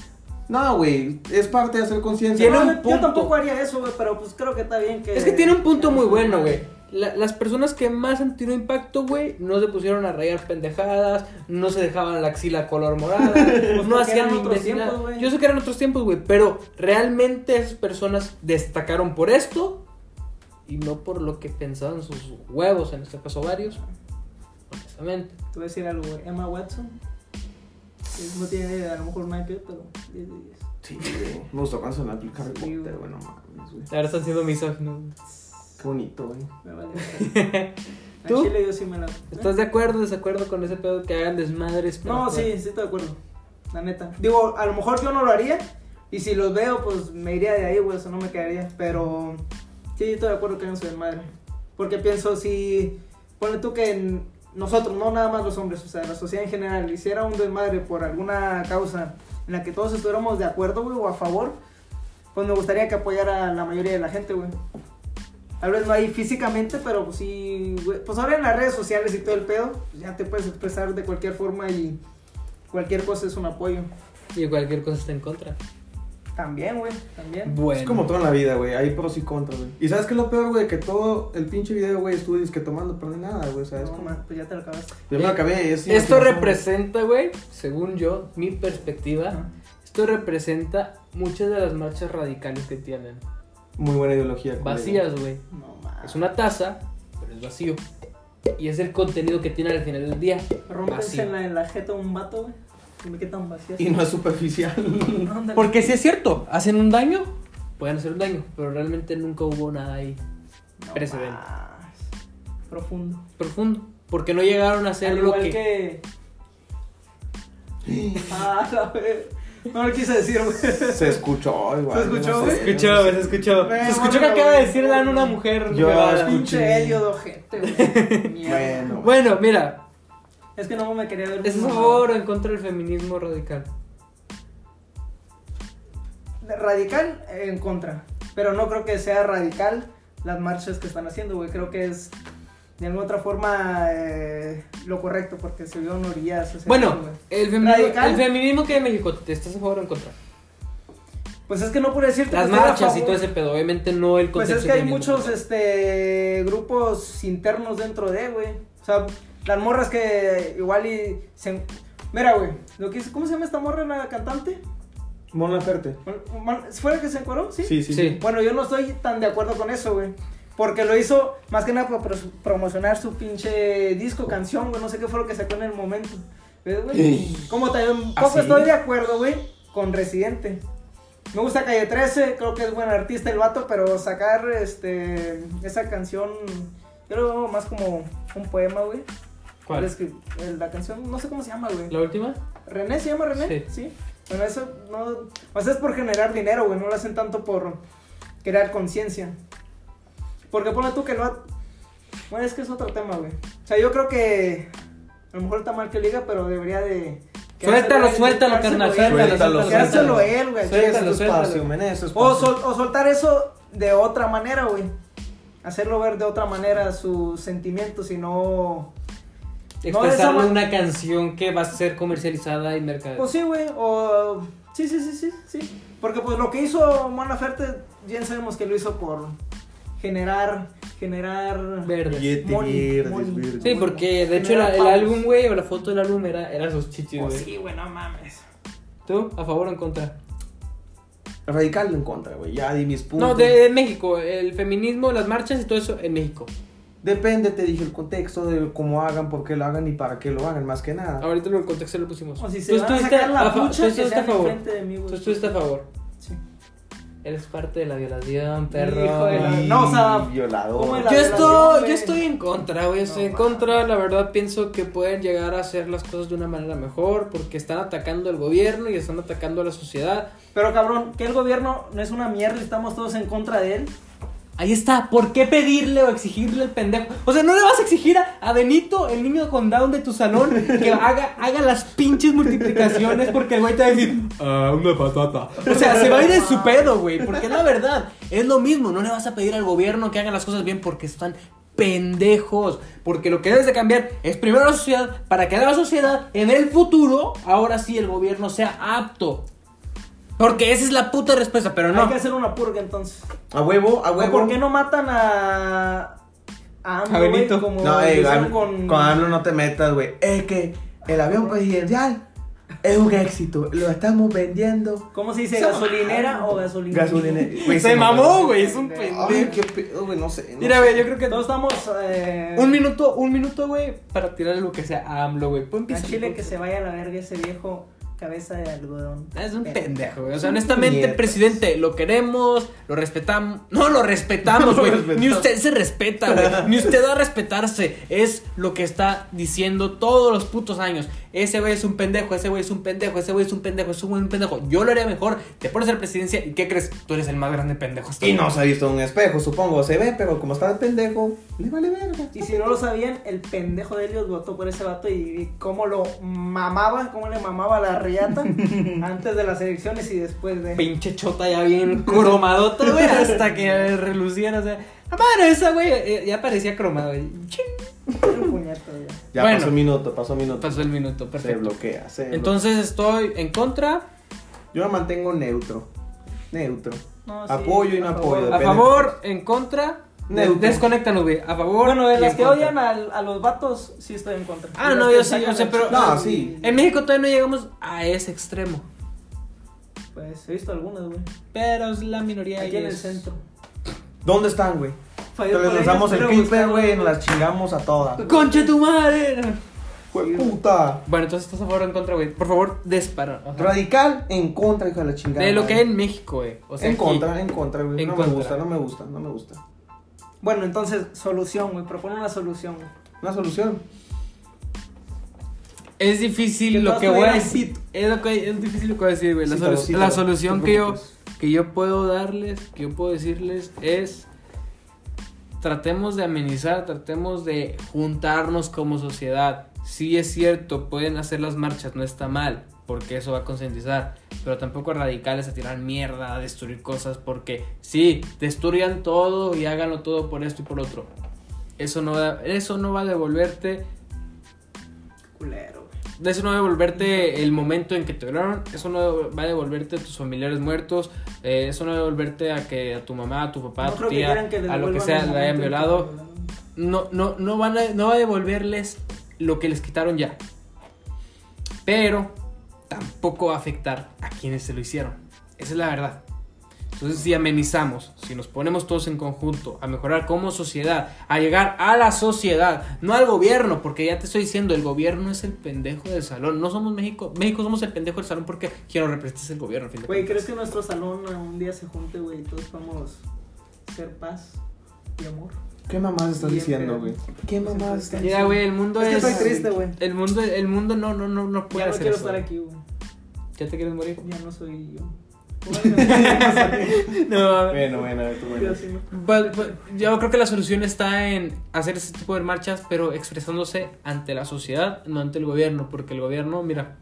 No, güey, es parte de hacer conciencia. No, yo punto. tampoco haría eso, güey, pero pues creo que está bien que... Es que tiene un punto muy bueno, güey. La- las personas que más han tenido impacto, güey, no se pusieron a rayar pendejadas, no se dejaban la axila color morada, (laughs) no porque hacían tiempos, güey. Yo sé que eran otros tiempos, güey, pero realmente esas personas destacaron por esto y no por lo que pensaban sus huevos, en este caso varios. Honestamente. Te voy a decir algo, güey. Emma Watson. No tiene a lo mejor nada que ver, pero 10 de 10. Sí, güey. Me gustó cuando sonó el Harry Sí, Potter, güey. güey, no mames, güey. Ahora están siendo misóginos. Qué bonito, güey. Me vale. (laughs) A ¿Tú? Chile yo sí me la. ¿Estás de acuerdo o desacuerdo con ese pedo que hagan desmadres? para No, sí, sí estoy de acuerdo. La neta. Digo, a lo mejor yo no lo haría. Y si los veo, pues me iría de ahí, güey. Eso no me quedaría. Pero sí, estoy de acuerdo que no se madre. Porque pienso, si. Ponle tú que en- nosotros, no nada más los hombres, o sea, la sociedad en general, hiciera un desmadre por alguna causa en la que todos estuviéramos de acuerdo, güey, o a favor, pues me gustaría que apoyara a la mayoría de la gente, güey. Tal vez no ahí físicamente, pero pues sí, güey. Pues ahora en las redes sociales y todo el pedo, pues ya te puedes expresar de cualquier forma y cualquier cosa es un apoyo. Y cualquier cosa está en contra. También, güey, también. Bueno. Es como todo en la vida, güey. Hay pros y contras, güey. Y sabes qué es lo peor, güey, que todo el pinche video, güey, estudios que tomando, pero no hay nada, güey. O sea, es No, como. man, pues ya te lo acabaste. Yo me lo acabé, es Esto representa, güey, según yo, mi perspectiva, esto representa muchas de las marchas radicales que tienen. Muy buena ideología. Vacías, güey. No. Es una taza, pero es vacío. Y es el contenido que tiene al final del día. Rómpense en la, en la jeta un vato, güey. Y me quedan vacías. Y no es superficial. (laughs) Porque si es cierto, hacen un daño, pueden hacer un daño, pero realmente nunca hubo nada ahí No precedente. más. Profundo. profundo. Porque no llegaron a hacer Al lo igual que... que... (gasps) Ah, la ver- No lo quise decir, güey. Se escuchó igual. Se escuchó, no güey. sé, Se escuchó, no sé. se escuchó. Se escuchó que acaba de güey. decirle a una mujer. Yo escuché. Pinche Helio de ojete, güey. Mierda. (laughs) Bueno. Bueno, mira, Es que no me quería ver. ¿es a favor o en contra del feminismo radical? Radical en contra. Pero no creo que sea radical las marchas que están haciendo, güey. Creo que es de alguna otra forma eh, lo correcto porque se vio orillas. Bueno, el feminismo, Radical. el feminismo que hay en México, ¿te estás a favor o en contra? Pues es que no puedo decirte Las marchas y todo ese pedo, obviamente no el Pues es que hay muchos este grupos internos dentro de, güey. O sea, las morras que igual y se Mira, güey, lo que hizo- ¿cómo se llama esta morra la cantante? Mon Laferte. ¿Fue la que se encueró? ¿Sí? Sí, sí, Sí. Bueno, yo no estoy tan de acuerdo con eso, güey. Porque lo hizo más que nada para promocionar su pinche disco, canción, güey. No sé qué fue lo que sacó en el momento. ¿Ves, güey? Como también un ¿Ah, estoy de acuerdo, güey, con Residente. Me gusta Calle 13, creo que es buen artista el vato, pero sacar este esa canción, yo lo veo más como un poema, güey. ¿Cuál? Es que la canción, no sé cómo se llama, güey. ¿La última? ¿René se llama René? Sí. Bueno, eso no. O sea, es por generar dinero, güey. No lo hacen tanto por crear conciencia. Porque ponle tú que lo. ha- Bueno, es que es otro tema, güey. O sea, yo creo que. A lo mejor está mal que lo diga, pero debería de. Suéltalo, suéltalo, carnal, él, suéltalo, Suéltalo, él, güey. Suéltalo, suéltalo. O, sol- o soltar eso de otra manera, güey. Hacerlo ver de otra manera sus sentimientos y no. Expresarlo ma- en una canción que va a ser comercializada y mercado. Pues sí, güey, o... Sí, sí, sí, sí, sí. Porque pues lo que hizo Mon Laferte, bien sabemos que lo hizo por generar, generar... Verde. Billete Money, verdes, money. verdes. Sí, porque de hecho la- el álbum, güey, o la foto del álbum era, era sus chichis, Oh, güey. sí, güey, no mames. ¿Tú? ¿A favor o en contra? Radical en contra, güey. Ya di mis puntos. No, de, de México, el feminismo, las marchas y todo eso en México. Depende, te dije el contexto de cómo hagan, por qué lo hagan y para qué lo hagan, más que nada. Ahorita en el contexto lo pusimos. O si Tú se van a estuviste sacar la a fa- tú estuviste a favor. Tú estuviste a favor. Sí. Eres parte de la violación, perro. Hijo de la- No, o sea, violador. ¿cómo es la Yo estoy, yo estoy en contra, güey. Estoy No, en contra. La verdad pienso que pueden llegar a hacer las cosas de una manera mejor porque están atacando al gobierno y están atacando a la sociedad. Pero cabrón, que el gobierno no es una mierda y estamos todos en contra de él. Ahí está. ¿Por qué pedirle o exigirle al pendejo? O sea, no le vas a exigir a, a Benito, el niño con down de tu salón, que (laughs) haga, haga las pinches multiplicaciones porque el güey te va a decir, ah, una patata. O sea, se va a ir en su pedo, güey. Porque la verdad. Es lo mismo. No le vas a pedir al gobierno que haga las cosas bien porque están pendejos. Porque lo que debes de cambiar es primero la sociedad para que la sociedad en el futuro, ahora sí el gobierno sea apto Porque esa es la puta respuesta, pero Hay no. que hacer una purga entonces. A huevo, a ¿O huevo. ¿Por qué no matan a. a AMLO, A güey, Benito. como No, hicieron con. con AMLO no te metas, güey. Es que el avión presidencial es un éxito. Lo estamos vendiendo. ¿Cómo se dice? Se ¿Gasolinera o gasolina? Gasolina. (laughs) Güey, Se mamó, güey, es un pendejo. Ay, qué pedo, güey, no sé. no Mira, güey, yo creo que Todos estamos. Eh, un minuto, un minuto, güey, para tirarle lo que sea a AMLO, güey. A. Chile que se vaya a la verga ese viejo cabeza de algodón. Es un pendejo, güey. O sea, honestamente, presidente, lo queremos, lo respetamos. No lo respetamos, (laughs) güey. Ni usted se respeta, güey. Ni usted va a respetarse. Es lo que está diciendo todos los putos años. Ese güey es un pendejo, ese güey es un pendejo, ese güey es un pendejo, es un pendejo. Yo lo haría mejor. Te pones a la presidencia y ¿qué crees? Tú eres el más grande pendejo. hasta Y no se ha visto en un espejo, supongo. Se ve, pero como está de pendejo, le vale verga. Y si no lo sabían, el pendejo de Helios votó por ese vato y, y cómo lo mamaba, cómo le mamaba la riata (laughs) antes de las elecciones y después de. Pinche chota ya bien cromadota, güey. Hasta que relucían, o sea. La madre esa, güey, eh, ya parecía cromada, güey. Ya. Bueno. pasó un minuto, pasó un minuto. Pasó el minuto, Se perfecto. bloquea, se Entonces estoy en contra. bloquea. Yo me mantengo neutro. Neutro. No, sí, Apoyo y no apoyo. A favor, en contra. Neutro. Desconéctanos, güey. A favor. Bueno, de las que contra. odian al- a, los vatos, sí estoy en contra. Ah, no, yo sí, yo sé, pero- No, sí. En México todavía no llegamos a ese extremo. Pues he visto algunas, güey. Pero es la minoría. Aquí y en el centro. ¿Dónde están, güey? Que les lanzamos el clipper, güey, y nos las chingamos a todas. ¡Concha tu madre! Güey, puta. Bueno, entonces estás a favor o en contra, güey. Por favor, dispara. Ajá. Radical en contra, hijo de la chingada. De lo que hay en México, güey. O sea, en aquí- contra, en contra, güey. En No contra. me gusta, no me gusta, no me gusta. Bueno, entonces, solución, güey. Propone una solución, güey. Una solución. Es difícil Que lo que voy a decir. Es, lo que, es difícil lo que voy a decir, güey. La, Cítalo, solu- cítalo, la solución te que yo, preocupes. Que yo puedo darles, que yo puedo decirles es. Tratemos de amenizar, tratemos de juntarnos como sociedad. Sí es cierto, pueden hacer las marchas, no está mal, porque eso va a concientizar. Pero tampoco radicales a tirar mierda, a destruir cosas, porque sí, destruyan todo y háganlo todo por esto y por otro. Eso no eso no va a devolverte Culero, eso no va a devolverte el momento en que te violaron, eso no va a devolverte a tus familiares muertos, eh, eso no va a devolverte a que a tu mamá, a tu papá, No a tu que tía, que a lo que sea le hayan violado. No, no, no, van a, no va a devolverles lo que les quitaron ya. Pero tampoco va a afectar a quienes se lo hicieron. Esa es la verdad. Entonces, si amenizamos, si nos ponemos todos en conjunto a mejorar como sociedad, a llegar a la sociedad, no al gobierno, porque ya te estoy diciendo, el gobierno es el pendejo del salón. No somos México, México somos el pendejo del salón porque quien lo representa es el gobierno. Güey. ¿crees que nuestro salón un día se junte, güey, y todos podamos ser paz y amor? ¿Qué mamás estás Bien, diciendo, güey? ¿Qué mamás estás Mira, güey, el mundo Es es. que estoy triste, güey. El mundo, el mundo no, no, no, no puede Ya no hacer quiero eso, estar aquí, güey. ¿Ya te quieres morir? Ya no soy yo. No, (laughs) Bueno, bueno, a ver, tú, bueno. Pues, yo creo que la solución está en hacer ese tipo de marchas, pero expresándose ante la sociedad, no ante el gobierno, porque el gobierno, mira,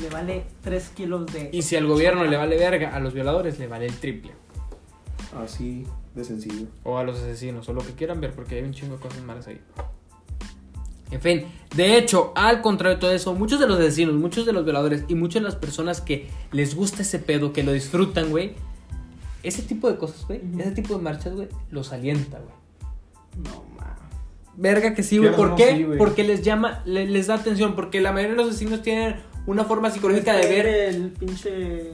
Le vale 3 kilos de. y si al gobierno le vale verga, a los violadores le vale el triple, Así de sencillo. o a los asesinos, o lo que quieran ver, porque hay un chingo de cosas malas ahí. En fin, de hecho, al contrario de todo eso, muchos de los asesinos, muchos de los violadores y muchas de las personas que les gusta ese pedo, que lo disfrutan, güey, ese tipo de cosas, güey, ese tipo de marchas, güey, los alienta, güey. No, mames. Verga que sí, güey. ¿Por no, qué? sí. Porque les llama, le- les da atención. Porque la mayoría de los asesinos tienen una forma psicológica de ver. El pinche.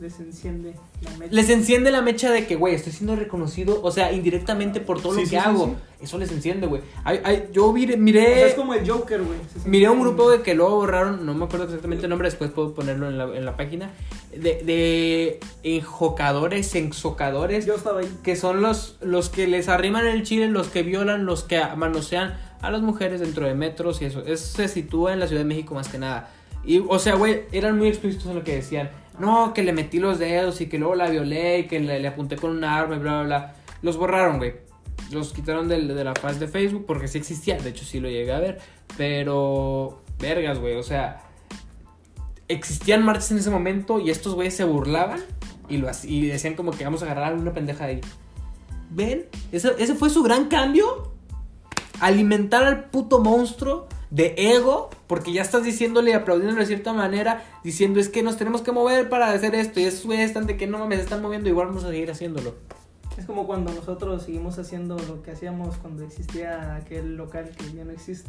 Les enciende la mecha. Les enciende la mecha de que, güey, estoy siendo reconocido, o sea, indirectamente por todo Sí, lo sí, que sí, hago. sí. Eso les enciende, güey. Hay- hay- yo O sea, miré, es como el Joker, güey. Miré un grupo de que luego borraron, no me acuerdo exactamente el nombre, después puedo ponerlo en la, en la página, de, de enjocadores, ensocadores, Yo estaba ahí. que son los, los que les arriman el chile, los que violan, los que manosean a las mujeres dentro de metros y eso. Eso se sitúa en la Ciudad de México más que nada. Y, o sea, güey, eran muy explícitos en lo que decían. No, que le metí los dedos y que luego la violé y que le, apunté con un arma y bla, bla, bla. Los borraron, güey. Los quitaron del- de, la faz de Facebook porque sí existía. De hecho, sí lo llegué a ver. Pero, vergas, güey. O sea, existían marchas en ese momento y estos güeyes se burlaban y, lo, y decían como que vamos a agarrar una pendeja de ahí. ¿Ven? Ese, ese fue su gran cambio. Alimentar al puto monstruo de ego, porque ya estás diciéndole y aplaudiendo de cierta manera, diciendo es que nos tenemos que mover para hacer esto, y esos güeyes están de que no mames, están moviendo, igual vamos a seguir haciéndolo. Es como cuando nosotros seguimos haciendo lo que hacíamos cuando existía aquel local que ya no existe.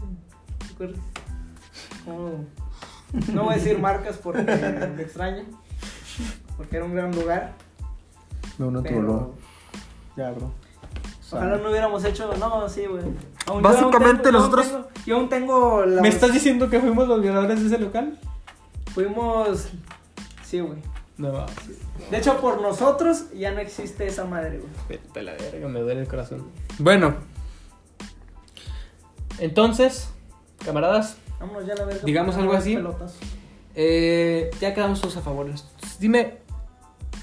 ¿Te acuerdas? No voy a decir marcas porque me extraña. Porque era un gran lugar. A tu Pero-. Ya, bro. Ojalá no hubiéramos hecho. No, sí, güey. Básicamente nosotros- tengo- Yo aún tengo. la- ¿Me estás diciendo que fuimos los violadores de ese local? Fuimos. Sí, güey. No, va. De hecho, por nosotros ya no existe esa madre, güey. Vete la verga, me duele el corazón. Bueno. Entonces, camaradas, Vámonos ya a la verga. Digamos algo así. pelotas. eh, ya quedamos todos a favor. Dime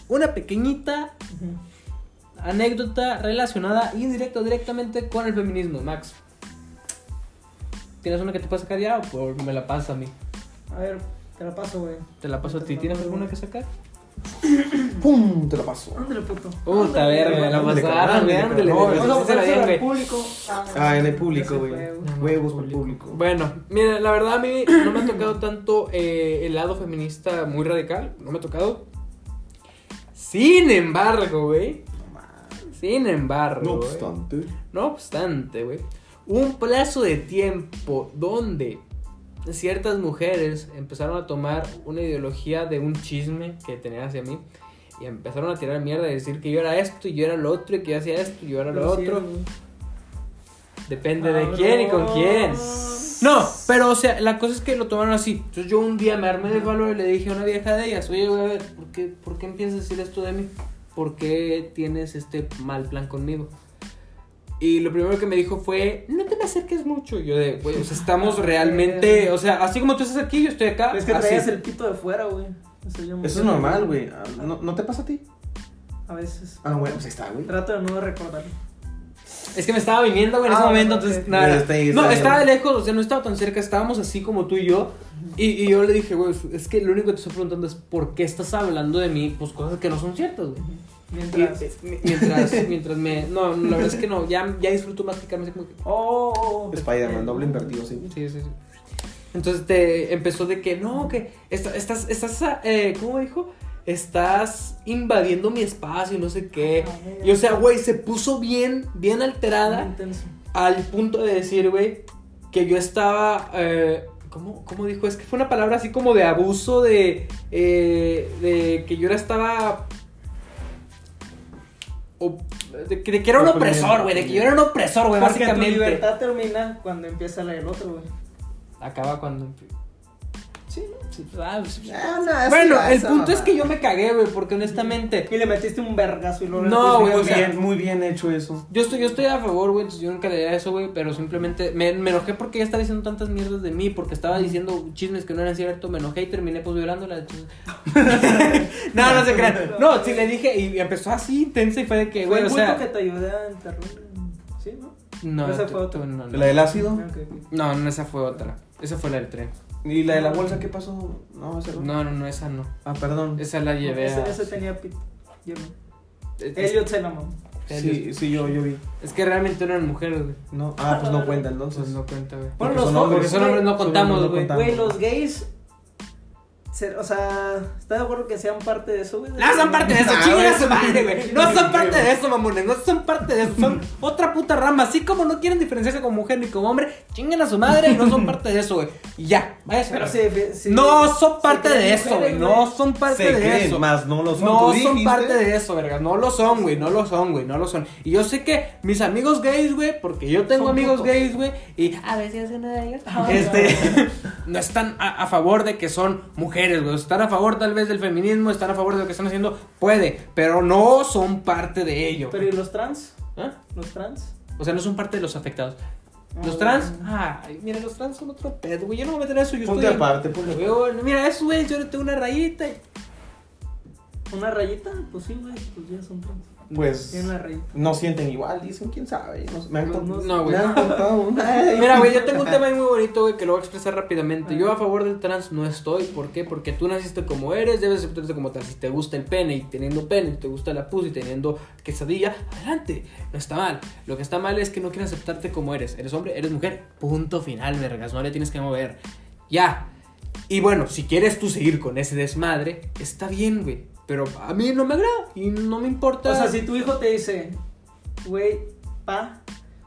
una pequeñita anécdota relacionada indirecta o directamente con el feminismo, Max. ¿Tienes una que te pueda sacar ya o por- me la pasa a mí? A ver, te la paso, güey. Te la paso a ti. ¿Tienes alguna que sacar? (coughs) ¡Pum! Te lo paso. Ándale, puto. Puta verga, me la ándale, pasaron, ándale, ándale, no, güey, Vamos a la güey. público. Ah, en el público, güey. Huevos por público. Bueno, mira, la verdad a mí no me ha tocado tanto eh, el lado feminista muy radical. No me ha tocado. Sin embargo, güey. Sin embargo, No güey, obstante. no obstante, güey. Un plazo de tiempo donde ciertas mujeres empezaron a tomar una ideología de un chisme que tenían hacia mí. Y empezaron a tirar mierda y decir que yo era esto y yo era lo otro y que yo hacía esto y yo era lo otro. Depende de quién y con quién. No, pero o sea, la cosa es que lo tomaron así. Entonces yo un día me armé de valor y le dije a una vieja de ellas, oye, a ver, ¿por qué, ¿por qué empiezas a decir esto de mí? ¿Por qué tienes este mal plan conmigo? Y lo primero que me dijo fue, no te me acerques mucho. Y yo de, güey, o sea, estamos (laughs) realmente, o sea, así como tú estás aquí, yo estoy acá. Es que así. traías el pito de fuera, güey. Eso, yo me Eso es normal, güey. Ah, ¿No, ¿No te pasa a ti? A veces. Ah, bueno, pues ahí está, güey. Trato de no recordarlo. Es que me estaba viniendo, güey, en ese Ah, momento, ok. entonces, nada. Está ahí, está no, estaba de lejos, o sea, no estaba tan cerca, estábamos así como tú y yo. Y, y yo le dije, güey, es que lo único que te estoy preguntando es por qué estás hablando de mí, pues cosas que no son ciertas, güey. Mientras. mi- mientras, (laughs) mientras me. No, la verdad es que no, ya, ya disfruto más picarme así como que. Oh, oh, oh. Spider-Man, doble invertido, sí. Sí, sí, sí. Entonces te empezó de que no, que esta- estás, estás, eh, ¿cómo dijo? Estás invadiendo mi espacio y no sé qué. Y o sea, güey, se puso bien, bien alterada intenso. al punto de decir, güey, que yo estaba. Eh, ¿cómo, ¿Cómo dijo? Es que fue una palabra así como de abuso, de. eh, de que yo era estaba. O- de, que- de que era un opresor, güey. De que yo era un opresor, güey, Porque tu básicamente. libertad termina cuando empieza la del otro, güey. Acaba cuando. Sí. Sí, pues, ah, pues, Ah, no, Bueno, el punto es que yo me cagué, güey, porque honestamente. Y le metiste un vergazo y luego le No, pusiste güey, un o sea, Bien, muy bien hecho eso. Yo estoy, yo estoy a favor, güey, entonces yo nunca le diría eso, güey, pero simplemente me, me enojé porque ella estaba diciendo tantas mierdas de mí, porque estaba diciendo chismes que no eran ciertos, me enojé y terminé pues violándola. (laughs) no, no se crean. No, sí le dije y empezó así intensa y fue de que, güey, el o sea. que te ayudé a enterrar. Sí, ¿no? No, Esa fue otra. tú- no, no. ¿La del ácido? No, no, esa fue otra. Esa fue la del tren. ¿Y la de la bolsa qué pasó? No, esa no. No, no, no, esa no. Ah, perdón. Esa la llevé Ese, a. ese tenía. Es- Elliot se la mamó. Sí, sí, yo, yo vi. Es que realmente no eran mujeres, güey. No, ah, pues no cuenta Entonces entonces. no cuenta, güey. Bueno, Porque los son hombres, Porque son hombres no contamos, güey. contamos. Güey, los gays. O sea, ¿estás de acuerdo que sean parte de eso, güey? No son parte de eso, Ah, güey. su madre, güey. No son parte de eso, mamones. No son parte de eso. Son otra puta rama. Así como no quieren diferenciarse como mujer ni como hombre, chingan a su madre y no son parte de eso, güey. Y ya, vaya Pero sí, sí, No son parte de eso, güey. No son parte Se de creen, eso. más no lo son. No son dijiste. parte de eso, verga. No lo son, güey. No lo son, güey. No lo son. Y yo sé que mis amigos gays, güey, porque yo tengo Son amigos putos. gays, güey, y a veces uno de ellos, Ah, este, (laughs) no están a, a favor de que son mujeres, güey. Están a favor tal vez del feminismo, están a favor de lo que están haciendo, puede, pero no son parte de ello. Pero ¿y los trans? ¿Ah? ¿Los trans? O sea, no son parte de los afectados. Los Ah, trans, bueno. ay, mira, los trans son otro pedo, güey. Yo no me voy a meter a eso, yo Ponte estoy. aparte, ponte aparte. Mira, eso, güey, yo tengo una rayita y. ¿Una rayita? Pues sí, güey, pues ya son trans. Pues no sienten igual, dicen, quién sabe. No, me han, no, me contado. (laughs) Ay. Mira, güey, yo tengo un (laughs) tema ahí muy bonito, güey, que lo voy a expresar rápidamente. Yo a favor del trans no estoy. ¿Por qué? Porque tú naciste como eres, debes aceptarte como tal. Si te gusta el pene y teniendo pene, si te gusta la pus y teniendo quesadilla, adelante. No está mal. Lo que está mal es que no quieres aceptarte como eres. Eres hombre, eres mujer. Punto final, vergas. No le tienes que mover. Ya. Y bueno, si quieres tú seguir con ese desmadre, está bien, güey. Pero a mí no me agrada y no me importa. O sea, si tu hijo te dice, güey, pa,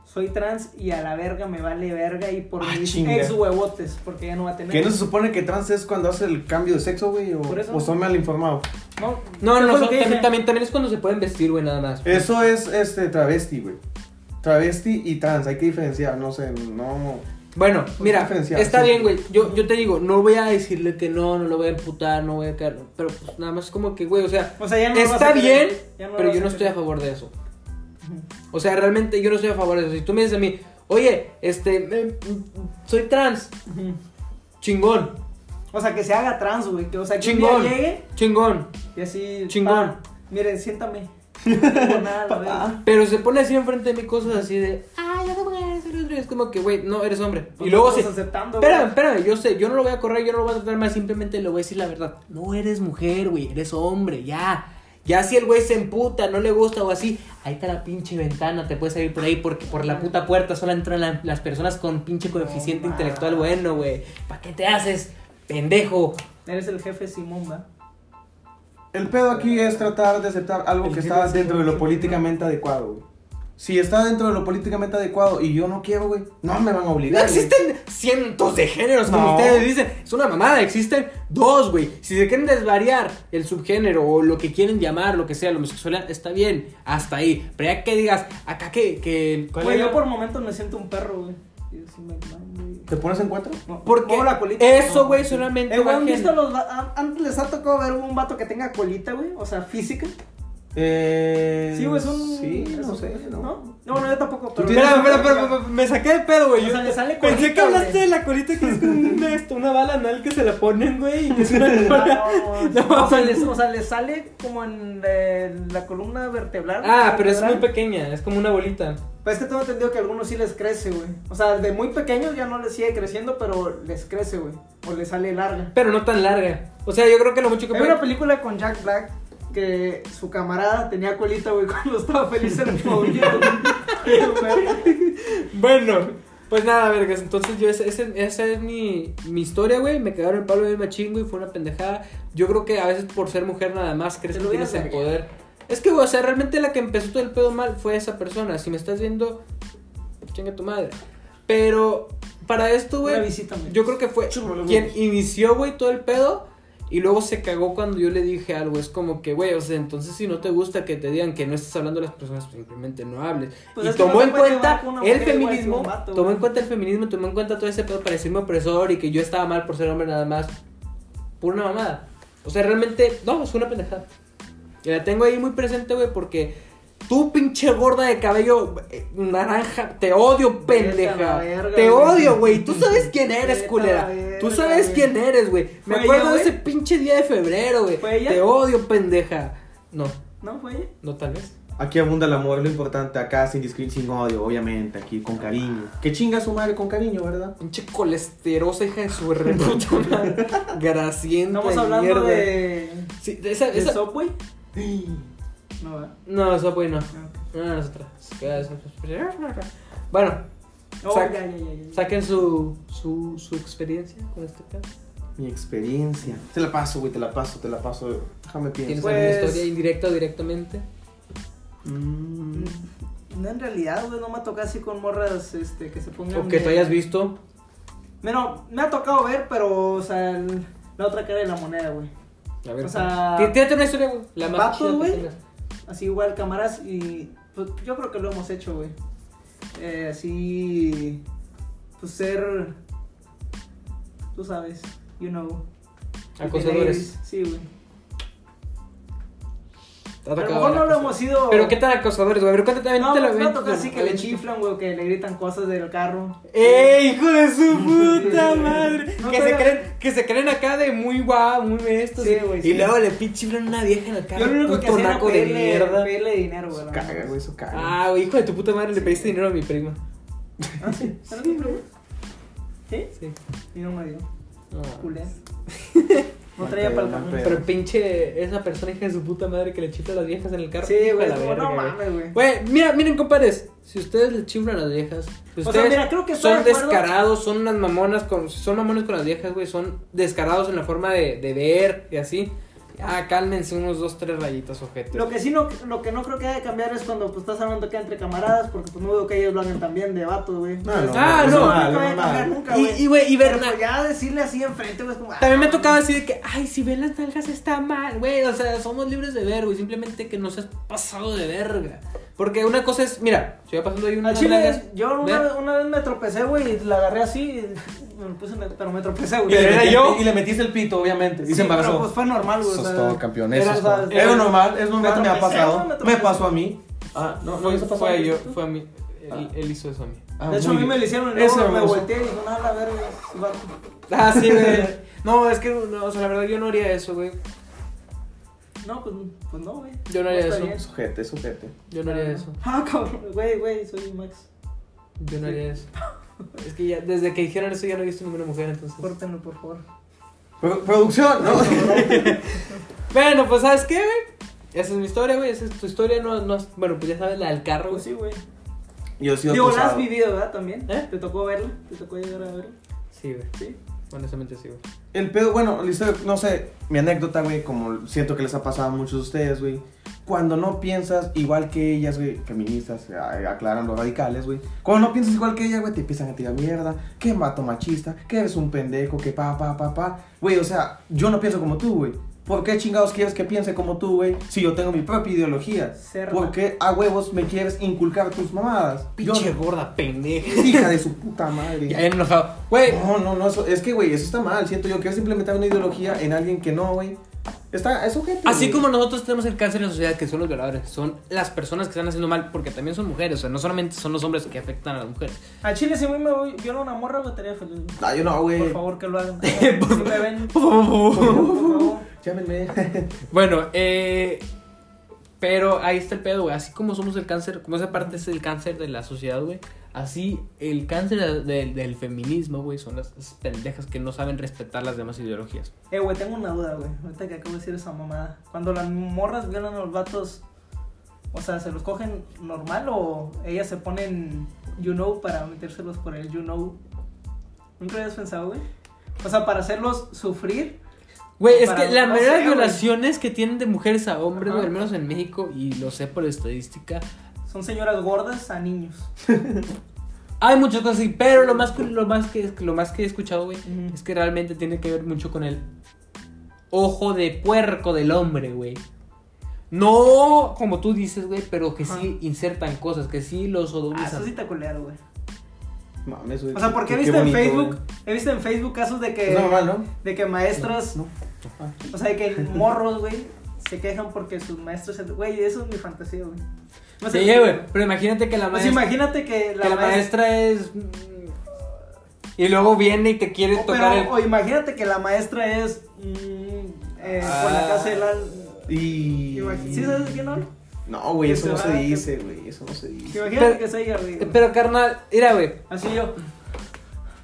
soy trans y a la verga me vale verga y por Ah, mis chinga. ex huevotes, porque ya no va a tener. ¿Que no se supone que trans es cuando hace el cambio de sexo, güey? O, o son mal informados. No, No, ¿qué no, no. también, también es cuando se pueden vestir, güey, nada más. Eso es este travesti, güey. Travesti y trans, hay que diferenciar, no sé, no. Bueno, mira, está sí. bien, güey. Yo, yo te digo, no voy a decirle que no, no lo voy a emputar, no voy a caer. Pero pues nada más como que, güey, o sea, O sea, ya no está bien, ya no lo pero yo no estoy a favor de eso. O sea, realmente yo no estoy a favor de eso. Si tú me dices a mí, oye, este, me- soy trans, chingón, O sea, que se haga trans, güey. Que, o sea, que un chingón, día llegue chingón. y así. Chingón. pa, miren, siéntame. (laughs) No tengo nada. Pero se pone así enfrente de mí cosas así de, ah, yo de mujer, soy hombre". es como que, güey, no, eres hombre. Pues Y luego no se, aceptando, Espérame, yo sé, yo no lo voy a correr, yo no lo voy a tratar mal, simplemente le voy a decir la verdad. No eres mujer, güey, eres hombre, ya. Ya si el güey se emputa, no le gusta o así, ahí está la pinche ventana, te puedes salir por ahí porque por la puta puerta solo entran la- las personas con pinche coeficiente intelectual bueno, güey. ¿Para qué te haces, pendejo? Eres el jefe Simón, va. El pedo aquí es tratar de aceptar algo El que está es dentro de lo políticamente adecuado, güey. Si está dentro de lo políticamente adecuado y yo no quiero, güey, no me van a No obligar. güey. existen cientos de géneros, como No. ustedes dicen. Es una mamada, existen dos, güey. Si se quieren desvariar el subgénero o lo que quieren llamar, lo que sea, la homosexualidad, está bien, hasta ahí. Pero ya que digas, acá que... que ¿cuál Güey, yo por momentos me siento un perro, güey. ¿Te pones en cuatro? No, Porque la colita. eso, No, güey, solamente Eh, ¿han visto los Antes les ha tocado ver un vato que tenga colita, güey. O sea, física. Eh, Sí, güey, es un. Sí, es no un- sé, no. ¿No? No, no, yo tampoco. Pero Espera, espera, espera, me saqué de pedo, güey. O sea, le sale Pensé colita, que hablaste güey. de la colita que es una, esto, una bala anal que se la ponen, güey, y que es una (laughs) No, no, No, o, sea, les, o sea, le sale como en eh, la columna vertebral. Ah, pero es muy pequeña, es como una bolita. Pero es que tengo entendido que a algunos sí les crece, güey. O sea, de muy pequeños ya no les sigue creciendo, pero les crece, güey. O les sale larga. Pero no tan larga. O sea, yo creo que lo mucho que Hay una película con Jack Black que su camarada tenía colita, güey, (laughs) cuando estaba feliz en el. Bueno, pues nada, vergas. Entonces, yo, ese- esa es mi, mi historia, güey. Me cagaron el palo de machín, güey. Fue una pendejada. Yo creo que a veces por ser mujer nada más crees que tienes el poder. Es que, güey, o sea, realmente la que empezó todo el pedo mal fue esa persona. Si me estás viendo, chinga tu madre. Pero para esto, güey, yo creo que fue quien inició, güey, todo el pedo. Y luego se cagó cuando yo le dije algo. Es como que, güey, o sea, entonces si no te gusta que te digan que no estás hablando de las personas, pues simplemente no hables. Pues y tomó no en cuenta el feminismo, vato, tomó en cuenta el feminismo, tomó en cuenta todo ese pedo para decirme opresor y que yo estaba mal por ser hombre nada más. Por una mamada. O sea, realmente, no, es una pendejada. Y la tengo ahí muy presente, güey, porque tú, pinche gorda de cabello eh, naranja, te odio, pendeja. verga, te güey. odio, güey. Tú sabes quién eres, Vete culera. Tú sabes güey. quién eres, güey. Me ¿Fue acuerdo ella, de ese pinche día de febrero, güey. ¿Fue ella? Te odio, pendeja. No, ¿No fue ella? no tal vez. Aquí abunda el amor, lo importante acá, sin discrim, sin odio, obviamente, aquí con cariño. Que chinga su madre con cariño, ¿verdad? Pinche colesterosa hija de su (laughs) reputa madre. (laughs) Gracienta. Estamos hablando mierda. de. Sí, de esa. ¿De esa... Subway? No, ¿verdad? No, pues no. Ah, No, no es otra. Bueno. Oh, Sac- ya, ya, ya, ya. saquen su, su, su experiencia con este pedo. Mi experiencia. Te la paso, güey, te la paso, te la paso. Déjame ¿Tienes pienso. Pues- alguna historia indirecta o directamente? Mm, No, en realidad, güey, no me ha tocado así con morras este, que se pongan. O que de- tú hayas visto. Bueno, me ha tocado ver, pero, o sea, el- la otra cara de la moneda, güey. A ver. O sea- una historia, güey. La más Vatos, güey. Así igual cámaras y pues yo creo que lo hemos hecho, güey. Eh, así pues ser tú sabes, you know. Acosadores. Sí, güey. A lo mejor no lo hemos sido. Pero qué tan acosadores, güey. Ver, cuéntate, No, te la no, ven- toca así que le chiflan, güey, que le gritan cosas del carro. ¡Ey, hijo de su (laughs) puta madre! No que, que se creen acá de muy guau, muy estos. Sí, güey, y sí. luego le pinchiflan una vieja en el carro. Yo lo único que hacía era naco de pedirle, mierda. pedirle dinero, güey. Eso la caga, güey, eso caga. Ah, güey, hijo de tu puta madre, le pediste dinero a mi prima. Ah, sí. ¿Era tu primo? ¿Sí? Sí. Y no me dio. No. No traía para el camión. Pero pinche esa persona hija de su puta madre que le chifla a las viejas en el carro. Sí, güey, no mames, güey. Güey, mira, miren, compadres. Si ustedes le chiflan a las viejas, si O sea, ustedes mira, creo que son de descarados, son unas mamonas con, son mamones con las viejas, güey, son descarados en la forma de, de ver y así. Ah, cálmense unos dos, tres rayitas, ojete. Lo que sí no, lo que no creo que haya que cambiar es cuando pues, estás hablando acá entre camaradas, porque pues no veo que ellos lo hagan también de vatos, güey. No, no, Ah, no. no vaya a cambiar normal. nunca, Y, güey. y, güey, y pues ya decirle así enfrente, güey, es como. ah, También me no, tocado decir que, ay, si ven las nalgas está mal, güey. O sea, somos libres de ver, güey. Simplemente que no seas pasado de verga. Porque una cosa es, mira, si va pasando ahí una chile, yo una, ve. vez- una vez me tropecé, güey, y la agarré así, y me puse, en el- pero me tropecé, Y güey. le, ¿Era metí- yo? y le metiste el pito, obviamente. Y Sí, se embarazó. Pero pues fue normal, güey. Eso o es sea, todo, campeón, eso era, es todo. Normal, es normal, me, ha tropecé, pasado. me Me, pasó a mí. Ah, no, no ha pasado. fue a yo, fue a mí. Él, él hizo eso a mí. Ah, De hecho, a mí me lo hicieron y Es luego me volteé y dije, no, la verga, es vato". Ah, sí, güey. (laughs) No, es que, no, o sea, la verdad yo no haría eso, güey. (laughs) No, pues, pues no, güey. Yo no haría eso. bien. Sujete, sujete. Yo no haría eso. (laughs) Ah, cabrón, güey, güey, soy Max. Yo no haría eso. (laughs) Es que ya, desde que dijeron eso ya no he visto ninguna mujer, entonces. Córtenlo, por favor. Pro- producción, ¿no? Bueno, pues, ¿sabes qué, güey? Esa es mi historia, güey. Esa es tu historia. No, no, bueno, pues ya sabes la del carro, güey. Pues sí, güey. Yo sido Digo, la has vivido, ¿verdad? También. ¿Eh? ¿Te tocó verla? ¿Te tocó llegar a verla? Sí, güey. Sí. Honestamente sí. El pedo, bueno, la historia, no sé, mi anécdota, güey, como siento que les ha pasado a muchos de ustedes, güey. Cuando no piensas igual que ellas, güey, feministas, a- aclarando radicales, güey. Cuando no piensas igual que ellas, güey, te empiezan a tirar mierda. Que mato machista, que eres un pendejo, que pa, pa, pa, pa. Güey, o sea, yo no pienso como tú, güey. ¿Por qué chingados quieres que piense como tú, güey? Si yo tengo mi propia ideología. Cerda. ¿Por qué a huevos me quieres inculcar tus mamadas? Yo Pinche no- gorda pendeja. Hija de su puta madre. Ya enojado. Güey, No, no, no, eso- es que, güey, eso está mal. Siento yo que es implementar una ideología en alguien que no, güey. Está, es ojete, Así como nosotros tenemos el cáncer en la sociedad, que son los violadores, son las personas que están haciendo mal, porque también son mujeres, o sea, no solamente son los hombres que afectan a las mujeres. A Chile, si a mí me voy, viola una morra, güey, estaría feliz. güey. Ah, yo no, güey. Por favor, que lo hagan. (laughs) Si me ven, por favor. Llámenme. (laughs) eh. Pero ahí está el pedo, güey. Así como somos el cáncer, como esa parte es el cáncer de la sociedad, güey. Así el cáncer de- de- del feminismo, güey, son las pendejas que no saben respetar las demás ideologías. Eh, güey, tengo una duda, güey. Ahorita que acabo de decir esa mamada. Cuando las morras violan a los vatos, o sea, ¿se los cogen normal o ellas se ponen you know para metérselos por el you know? ¿Nunca habías pensado, güey? O sea, para hacerlos sufrir. Güey, es que la no mayoría de violaciones que tienen de mujeres a hombres, al menos en México, y lo sé por estadística, Son señoras gordas a niños. (laughs) Hay muchas cosas así, pero lo más, que- lo más, que, lo más que he escuchado, güey, es que realmente tiene que ver mucho con el ojo de puerco del hombre, güey. No como tú dices, güey, pero que sí insertan cosas, que sí los Ah, sodomizan. eso sí te culero, güey. Mames, güey. O sea, porque he visto en Facebook, güey. he visto en Facebook casos de que normal, ¿no? de que maestras, No. O sea, de que (laughs) morros, güey, se quejan porque sus maestros, se- güey, eso es mi fantasía, güey. No sé, Sí, güey, pero imagínate que la Pues maestra, imagínate que la, que la maestra es... mm, Y luego viene y te quiere o, tocar pero- el... o imagínate que la maestra es mm, eh, por la Ah. casa de la Y. ¿Sí sabes de quién hablo? No, güey, eso se no se dice, güey. Eso no se dice. Imagínate Pero- que es ella, güey. Pero carnal, mira, güey. Así yo.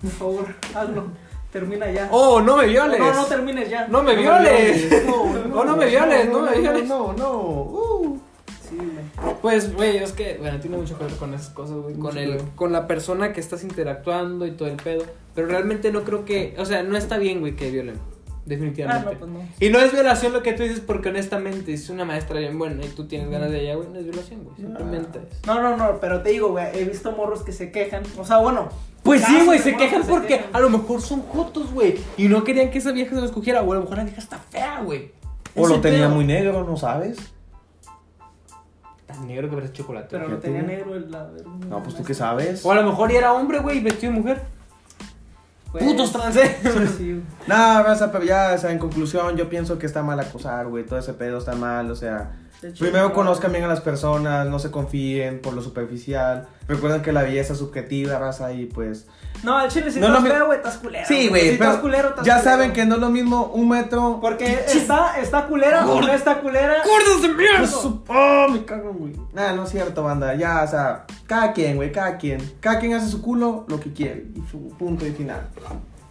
Por favor, hazlo. Termina ya. Oh, no me violes. no, no termines ya. No me violes. (laughs) No, Oh, no me violes, no me violes. No, no. Uh. Sí, güey. Pues, güey, es que, bueno, tiene mucho que ver con esas cosas, güey. Con, el, con la persona que estás interactuando y todo el pedo. Pero realmente no creo que, o sea, no está bien, güey, que violen. Ah, Definitivamente. no, pues no. Y no es violación lo que tú dices porque honestamente, si es una maestra bien buena y tú tienes ganas de ella, güey, no es violación, güey. Simplemente es. No, no, no, pero te digo, güey, he visto morros que se quejan. O sea, bueno. Pues sí, güey, se quejan que porque quejan. a lo mejor son jotos, güey. Y no querían que esa vieja se los cogiera. O a lo mejor la vieja está fea, güey. O lo tenía pedo. muy negro, ¿no sabes? Tan negro que parece chocolate. Pero lo tenía negro el la No, pues tú qué sabes. O a lo mejor ya era hombre, güey, y vestido de mujer. Pues, Putos transes. (laughs) Sí, güey. No, raza, pero ya, o sea, en conclusión, yo pienso que está mal acosar, güey. Todo ese pedo está mal, o sea. Hecho, Primero no- conozcan bien a las personas, no se confíen por lo superficial. Recuerden que la belleza es subjetiva, raza, y pues. No, al chile si No, estás no, mi- feo, güey, estás culero. Sí, Si güey, pero estás culero, estás ya culero. saben que no es lo mismo un metro. Porque está, está culera o no está culera. ¡Gordos de mierda! Su- ¡Oh, me cago, güey! Nah, no es cierto, banda. Ya, o sea, cada quien, güey, cada quien. Cada quien hace su culo lo que quiere. Y su punto y final.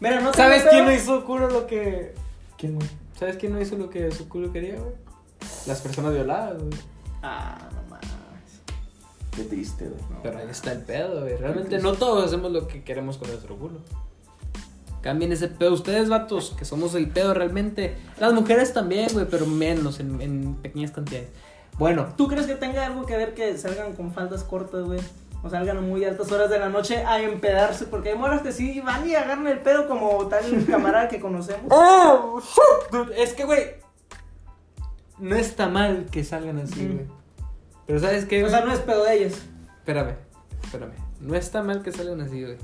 Mira, no ¿Sabes quién no hizo culo lo que. ¿Quién, güey? ¿Sabes quién no hizo lo que su culo quería, güey? Las personas violadas, güey. Ah, no. Qué triste, güey. Pero ahí está el pedo, güey. Realmente no todos hacemos lo que queremos con nuestro culo. Cambien ese pedo. Ustedes, vatos, que somos el pedo realmente. Las mujeres también, güey, pero menos, en, en pequeñas cantidades. Bueno, ¿Tú crees que tenga algo que ver que salgan con faldas cortas, güey? O salgan a muy altas horas de la noche a empedarse, porque hay morras que sí van y agarran el pedo como tal (laughs) camarada que conocemos. ¡Oh! Dude, es que, güey. No está mal que salgan así, Mm. Pero ¿sabes qué? O sea, no es pedo de ellas. Espérame, espérame. No está mal que salgan así, güey.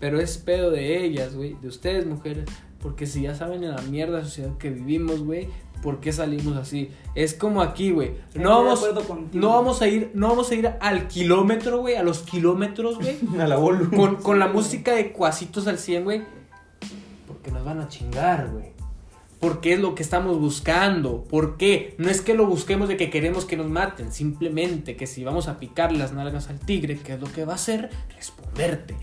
Pero es pedo de ellas, güey. De ustedes, mujeres. Porque si ya saben en la mierda sociedad que vivimos, güey. ¿Por qué salimos así? Es como aquí, güey. No vamos, no vamos a ir, no vamos a ir al kilómetro, güey. A los kilómetros, güey. (laughs) A la bolu. con, con la música de cuasitos al 100, güey. Porque nos van a chingar, güey. Porque es lo que estamos buscando. ¿Por qué? No es que lo busquemos de que queremos que nos maten. Simplemente que si vamos a picar las nalgas al tigre, ¿qué es lo que va a hacer? Responderte.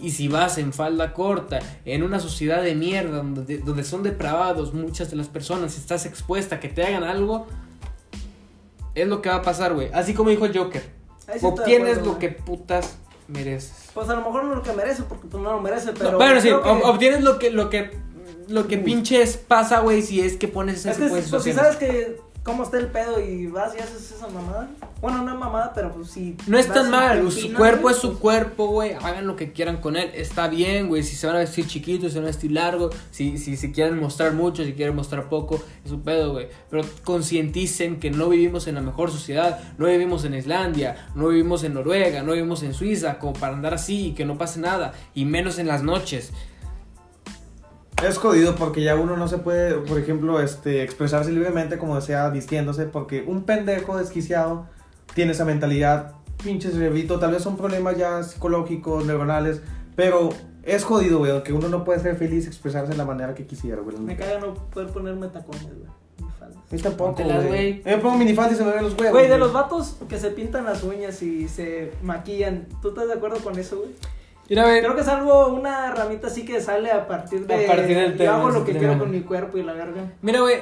Y si vas en falda corta, en una sociedad de mierda, donde, donde son depravados muchas de las personas, estás expuesta a que te hagan algo, es lo que va a pasar, güey. Así como dijo el Joker. Sí Obtienes acuerdo, lo que putas mereces. Pues a lo mejor no lo que merece, porque pues no lo merece, No, pero. bueno, sí, ob- obtienes lo que, lo que, lo que pinches pasa, güey, si es que pones ese Es que pues, si sabes que cómo está el pedo y vas y haces esa mamada. Bueno, no es mamada, pero pues sí. No es tan mal, su cuerpo es su pues, cuerpo, güey, hagan lo que quieran con él, está bien, güey, si se van a vestir chiquitos, si se van a vestir largos, si, si, si quieren mostrar mucho, si quieren mostrar poco, es su pedo, güey, pero concienticen que no vivimos en la mejor sociedad, no vivimos en Islandia, no vivimos en Noruega, no vivimos en Suiza, como para andar así y que no pase nada, y menos en las noches. Es jodido porque ya uno no se puede, por ejemplo, este, expresarse libremente como desea, vistiéndose, porque un pendejo desquiciado tiene esa mentalidad, pinche cerebrito, tal vez son problemas ya psicológicos, neuronales, pero es jodido, güey, que uno no puede ser feliz, expresarse de la manera que quisiera, güey. Me caga no poder ponerme tacones, güey. mí tampoco, güey. Yo me pongo minifalda y se me ven los huevos. Güey, de los vatos que se pintan las uñas y se maquillan, ¿tú estás de acuerdo con eso, güey? Mira, Creo que es algo, una ramita así que sale a partir de. A partir del Yo tema, hago lo que quiero con mi cuerpo y la verga. mira, güey,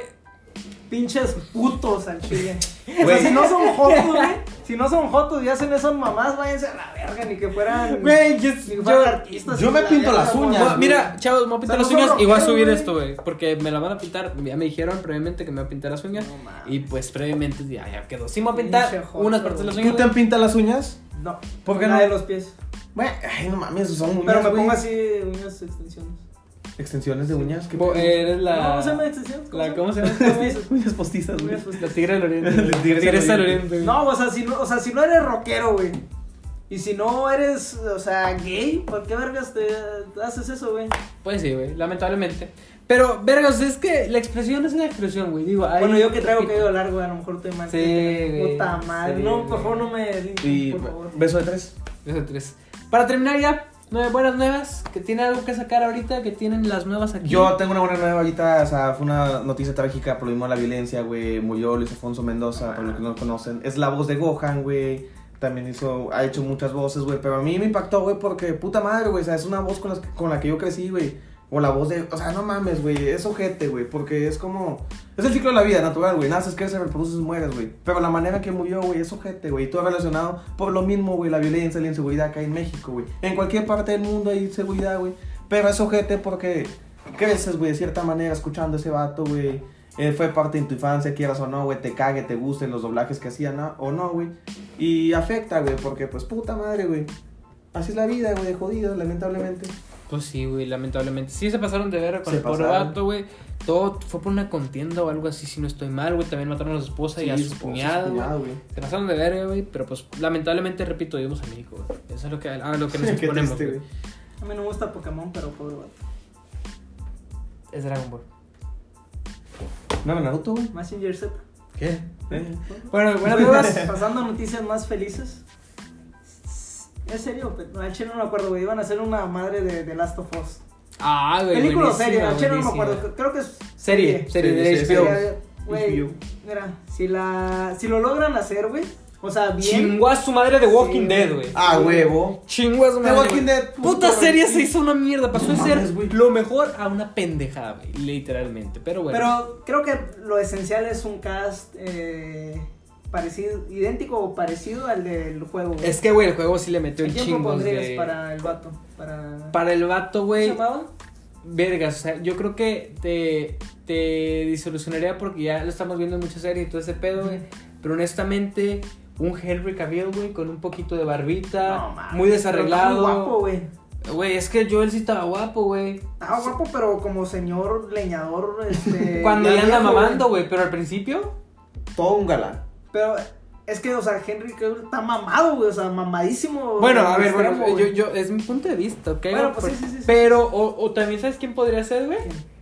Pinches putos al chile. (laughs) O sea, si no son jotos, güey. Si no son jotos y hacen esas mamás, váyanse a la verga, ni que fueran. Güey, yo- ni que yo- fueran artistas. yo me la pinto verga, las uñas, Bueno, mira, chavos, me voy a pintar O las sea, uñas y voy a subir esto, güey. Porque me la van a pintar. Ya me dijeron previamente que me voy a pintar las uñas. No mames. y pues previamente ya, ya quedó. Sí, me voy a pintar Pinche joto, unas partes de las uñas. ¿Tú te pintas las uñas? No. ¿Por qué no? de los pies. Bueno, ay, no mames, son uñas, Pero me güey. pongo así uñas extensiones. Extensiones de uñas. ¿qué Bo- pedo? Eres la. No, ¿cómo se llama extensiones? la- ¿Cómo se llama? Uñas postizas, (laughs) güey. La (laughs) tigre del oriente. La Tigresa del oriente. No, o sea, si no, o sea, si no eres rockero, güey. Y si no eres, o sea, gay, ¿por qué vergas te haces eso, güey? Pues sí, güey, lamentablemente. Pero, vergas, es que la expresión es una expresión, güey. Digo, Bueno, yo que traigo cabello largo, a lo mejor te mal. Sí, güey. Puta madre. Sí, no, por favor, no me. Y por favor. beso de tres. Eso tres. Para terminar ya, nueve buenas nuevas. Que tiene algo que sacar ahorita, que tienen las nuevas aquí. Yo tengo una buena nueva ahorita, o sea, fue una noticia trágica por lo mismo de la violencia, güey. Murió Luis Alfonso Mendoza, por lo que no lo conocen. Es la voz de Gohan, güey. También hizo, ha hecho muchas voces, güey. Pero a mí me impactó, güey, porque puta madre, güey. O sea, es una voz con, las, con la que yo crecí, güey. O la voz de, o sea, no mames, güey. Es ojete, güey. Porque es como, es el ciclo de la vida natural, güey. Naces, creces, reproduces, mueres, güey. Pero la manera que murió, güey, es ojete, güey. Y todo relacionado por lo mismo, güey. La violencia la inseguridad hay en México, güey. En cualquier parte del mundo hay inseguridad, güey. Pero es ojete porque creces, güey, de cierta manera escuchando a ese vato, güey. Eh, fue parte de tu infancia, quieras o no, güey, te cague, te gusten los doblajes que hacían ¿no? o no, güey. Y afecta, güey, porque pues puta madre, güey. Así es la vida, güey, de jodido, lamentablemente. Pues sí, güey, lamentablemente. Sí se pasaron de ver con Se el pobre vato, güey. Todo fue por una contienda o algo así, si no estoy mal, güey. También mataron a su esposa y a su cuñado, güey. güey. Se pasaron de verga, güey. Pero pues, lamentablemente, repito, vivimos en México, güey. Eso es lo que, a lo que (laughs) nos exponemos, triste, güey. güey. A mí no me gusta Pokémon, pero pobre vato. Es Dragon Ball. ¿No, Naruto, güey? Messenger Z. ¿Qué? ¿Eh? Bueno, amigos. (laughs) pasando a noticias más felices. ¿Es serio? No, al chile no me acuerdo, güey. Iban a hacer una madre de, de Last of Us. Ah, güey. Película o serie, al chile no me acuerdo. Creo que es Serie, serie de Serie, HBO. Serie, Güey, HBO. mira, si la si lo logran hacer, güey, o sea, bien. Chingó a su madre de Walking Sí, Dead, güey. Ah, huevo. Chingó a su The madre. Walking güey. Dead, Puta güey. serie se hizo una mierda. Pasó No de ser güey. lo mejor a una pendejada, güey. Literalmente. Pero bueno. Pero creo que lo esencial es un cast eh, parecido, idéntico o parecido al del juego. güey. es que, güey, el juego sí le metió ¿A el chingo. de... para el vato? Para... Para el vato, ¿Cómo se güey. llamaba? Vergas, o sea, yo creo que te, te disolucionaría porque ya lo estamos viendo en muchas series y todo ese pedo, güey. Pero honestamente, un Henry Cavill, güey, con un poquito de barbita, No, mames, muy desarreglado. muy guapo, güey. Güey, es que Joel sí estaba guapo, güey. Estaba guapo, pero como señor leñador, (laughs) este... Cuando ya anda mamando, güey. güey, pero al principio. Todo un galán. Pero es que, o sea, Henry Cavill está mamado, güey, o sea, mamadísimo. Bueno, a ver, extremo, bueno, yo, yo, es mi punto de vista, ¿ok? Bueno, pues sí, sí, sí. Pero, o, o también, ¿sabes quién podría ser, güey?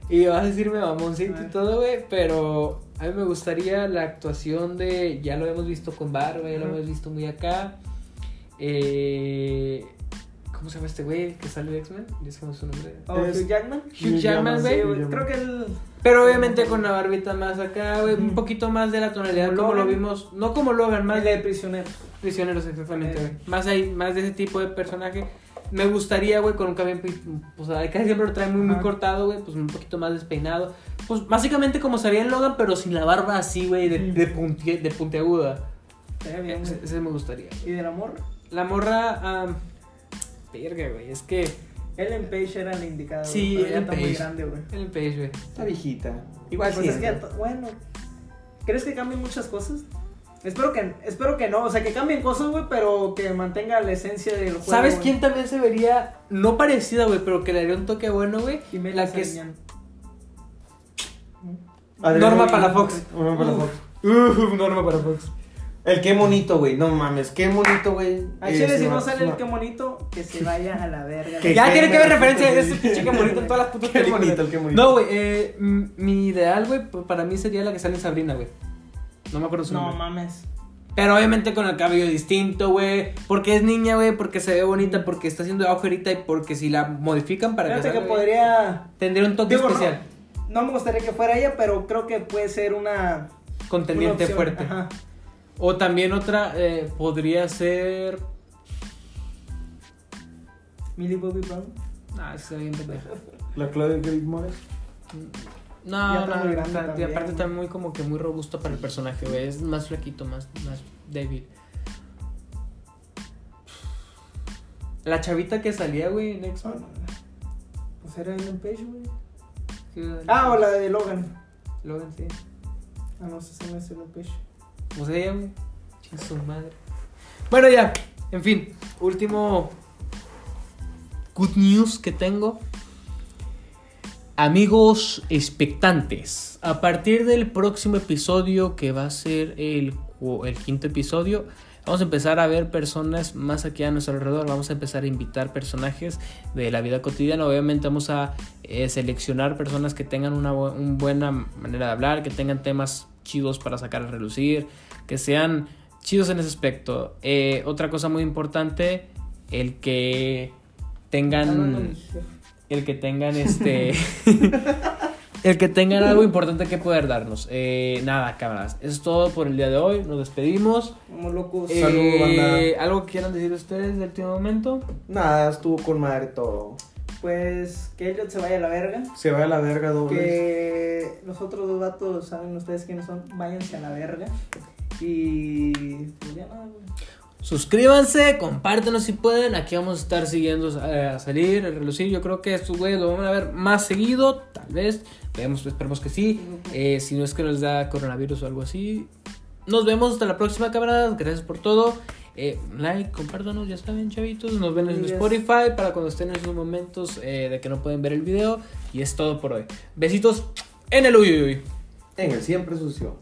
Y vas a decirme mamoncito y todo, güey, pero a mí me gustaría la actuación de, ya lo hemos visto con Barba, ya lo hemos visto muy acá. Eh, ¿Cómo se llama este güey que sale de X-Men? Ya me su nombre. Oh, Es- Hugh Jackman. Hugh Jackman, güey. creo que él... Pero obviamente con la barbita más acá, güey, un poquito más de la tonalidad Como como lo vimos, no como Logan, más El de prisionero. prisioneros exactamente, Eh. güey. Más ahí, más de ese tipo de personaje. Me gustaría, güey, con un cabello, pues casi siempre lo trae muy, muy cortado, güey, pues un poquito más despeinado. Pues básicamente como sabía en Logan, pero sin la barba así, güey, de, de, de puntiaguda. Estaría bien, Ese, ese me gustaría. ¿Y del amor? La morra, ah, verga, güey, es que Ellen Page era la indicada. güey, Sí, ya Ellen está muy Page. grande, güey. el page, güey. Está viejita. Igual Pues es que, siempre. to- bueno, ¿crees que cambien muchas cosas? Espero que, espero que no, o sea, que cambien cosas, güey, pero que mantenga la esencia del juego. ¿Sabes güey. quién también se vería, no parecida, güey, pero que le haría un toque bueno, güey? Jimena La que es... Norma. Palafox. Norma Palafox. Norma para Fox. El qué bonito, güey. No mames, qué bonito, güey. A Es Chile, si no sale el qué bonito, que se vaya a la verga. Que- Ya qué tiene que haber referencia de sí. (laughs) ese pinche que bonito en todas las putas Qué películas. bonito, el qué bonito. No, güey, eh, mi ideal, güey, para mí sería la que sale en Sabrina, güey. No me acuerdo su No nombre. mames. Pero obviamente con el cabello distinto, güey. Porque es niña, güey, porque se ve bonita, porque está haciendo agujerita y porque si la modifican para que Fíjate salga, que güey, podría. tendría un toque Digo, no, especial. No, me gustaría que fuera ella, pero creo que puede ser una. Contendiente una fuerte. Ajá. O también otra eh, podría ser. Millie Bobby Brown. Ah, está bien pendeja. La Claudia Gris Mores. No, no, está- y también, aparte está muy como que muy robusto para el personaje, güey. Es más flaquito, más, más débil. La chavita que salía, güey, en X-Men. Pues era Ellen Page, güey. Ah, o la de Logan. Logan, sí. Ah, no, esa no es Ellen Page. Ella, güey. Chin su madre. Bueno, ya. En fin, último good news que tengo. Amigos expectantes, a partir del próximo episodio, que va a ser el, quinto episodio, vamos a empezar a ver personas más aquí a nuestro alrededor. Vamos a empezar a invitar personajes de la vida cotidiana. Obviamente, vamos a eh, seleccionar personas que tengan una bu- un buena manera de hablar, que tengan temas chidos para sacar a relucir, que sean chidos en ese aspecto. Eh, otra cosa muy importante, el que tengan el que tengan (laughs) este (laughs) el que tengan algo importante que poder darnos eh, nada cámaras eso es todo por el día de hoy nos despedimos Como locos. Eh, Salud, banda. algo que quieran decir ustedes del último momento Nada, estuvo con madre todo. Pues que Elliot se vaya a la verga. Se va a la verga doble. Que los otros dos vatos, saben ustedes quiénes son, váyanse a la verga. Y pues ya nada, güey. suscríbanse compártenos si pueden. Aquí vamos a estar siguiendo eh, a salir el relucir. Yo creo que estos güeyes lo van a ver más seguido tal vez. Veamos esperemos que sí. Eh, si no es que nos da coronavirus o algo así. Nos vemos hasta la próxima camaradas. Gracias por todo Eh, like, compártanos, ya saben, chavitos. Nos ven en Yes. Spotify para cuando estén en esos momentos eh, de que no pueden ver el video. Y es todo por hoy. Besitos en el uy, uy, uy. En el siempre sucio.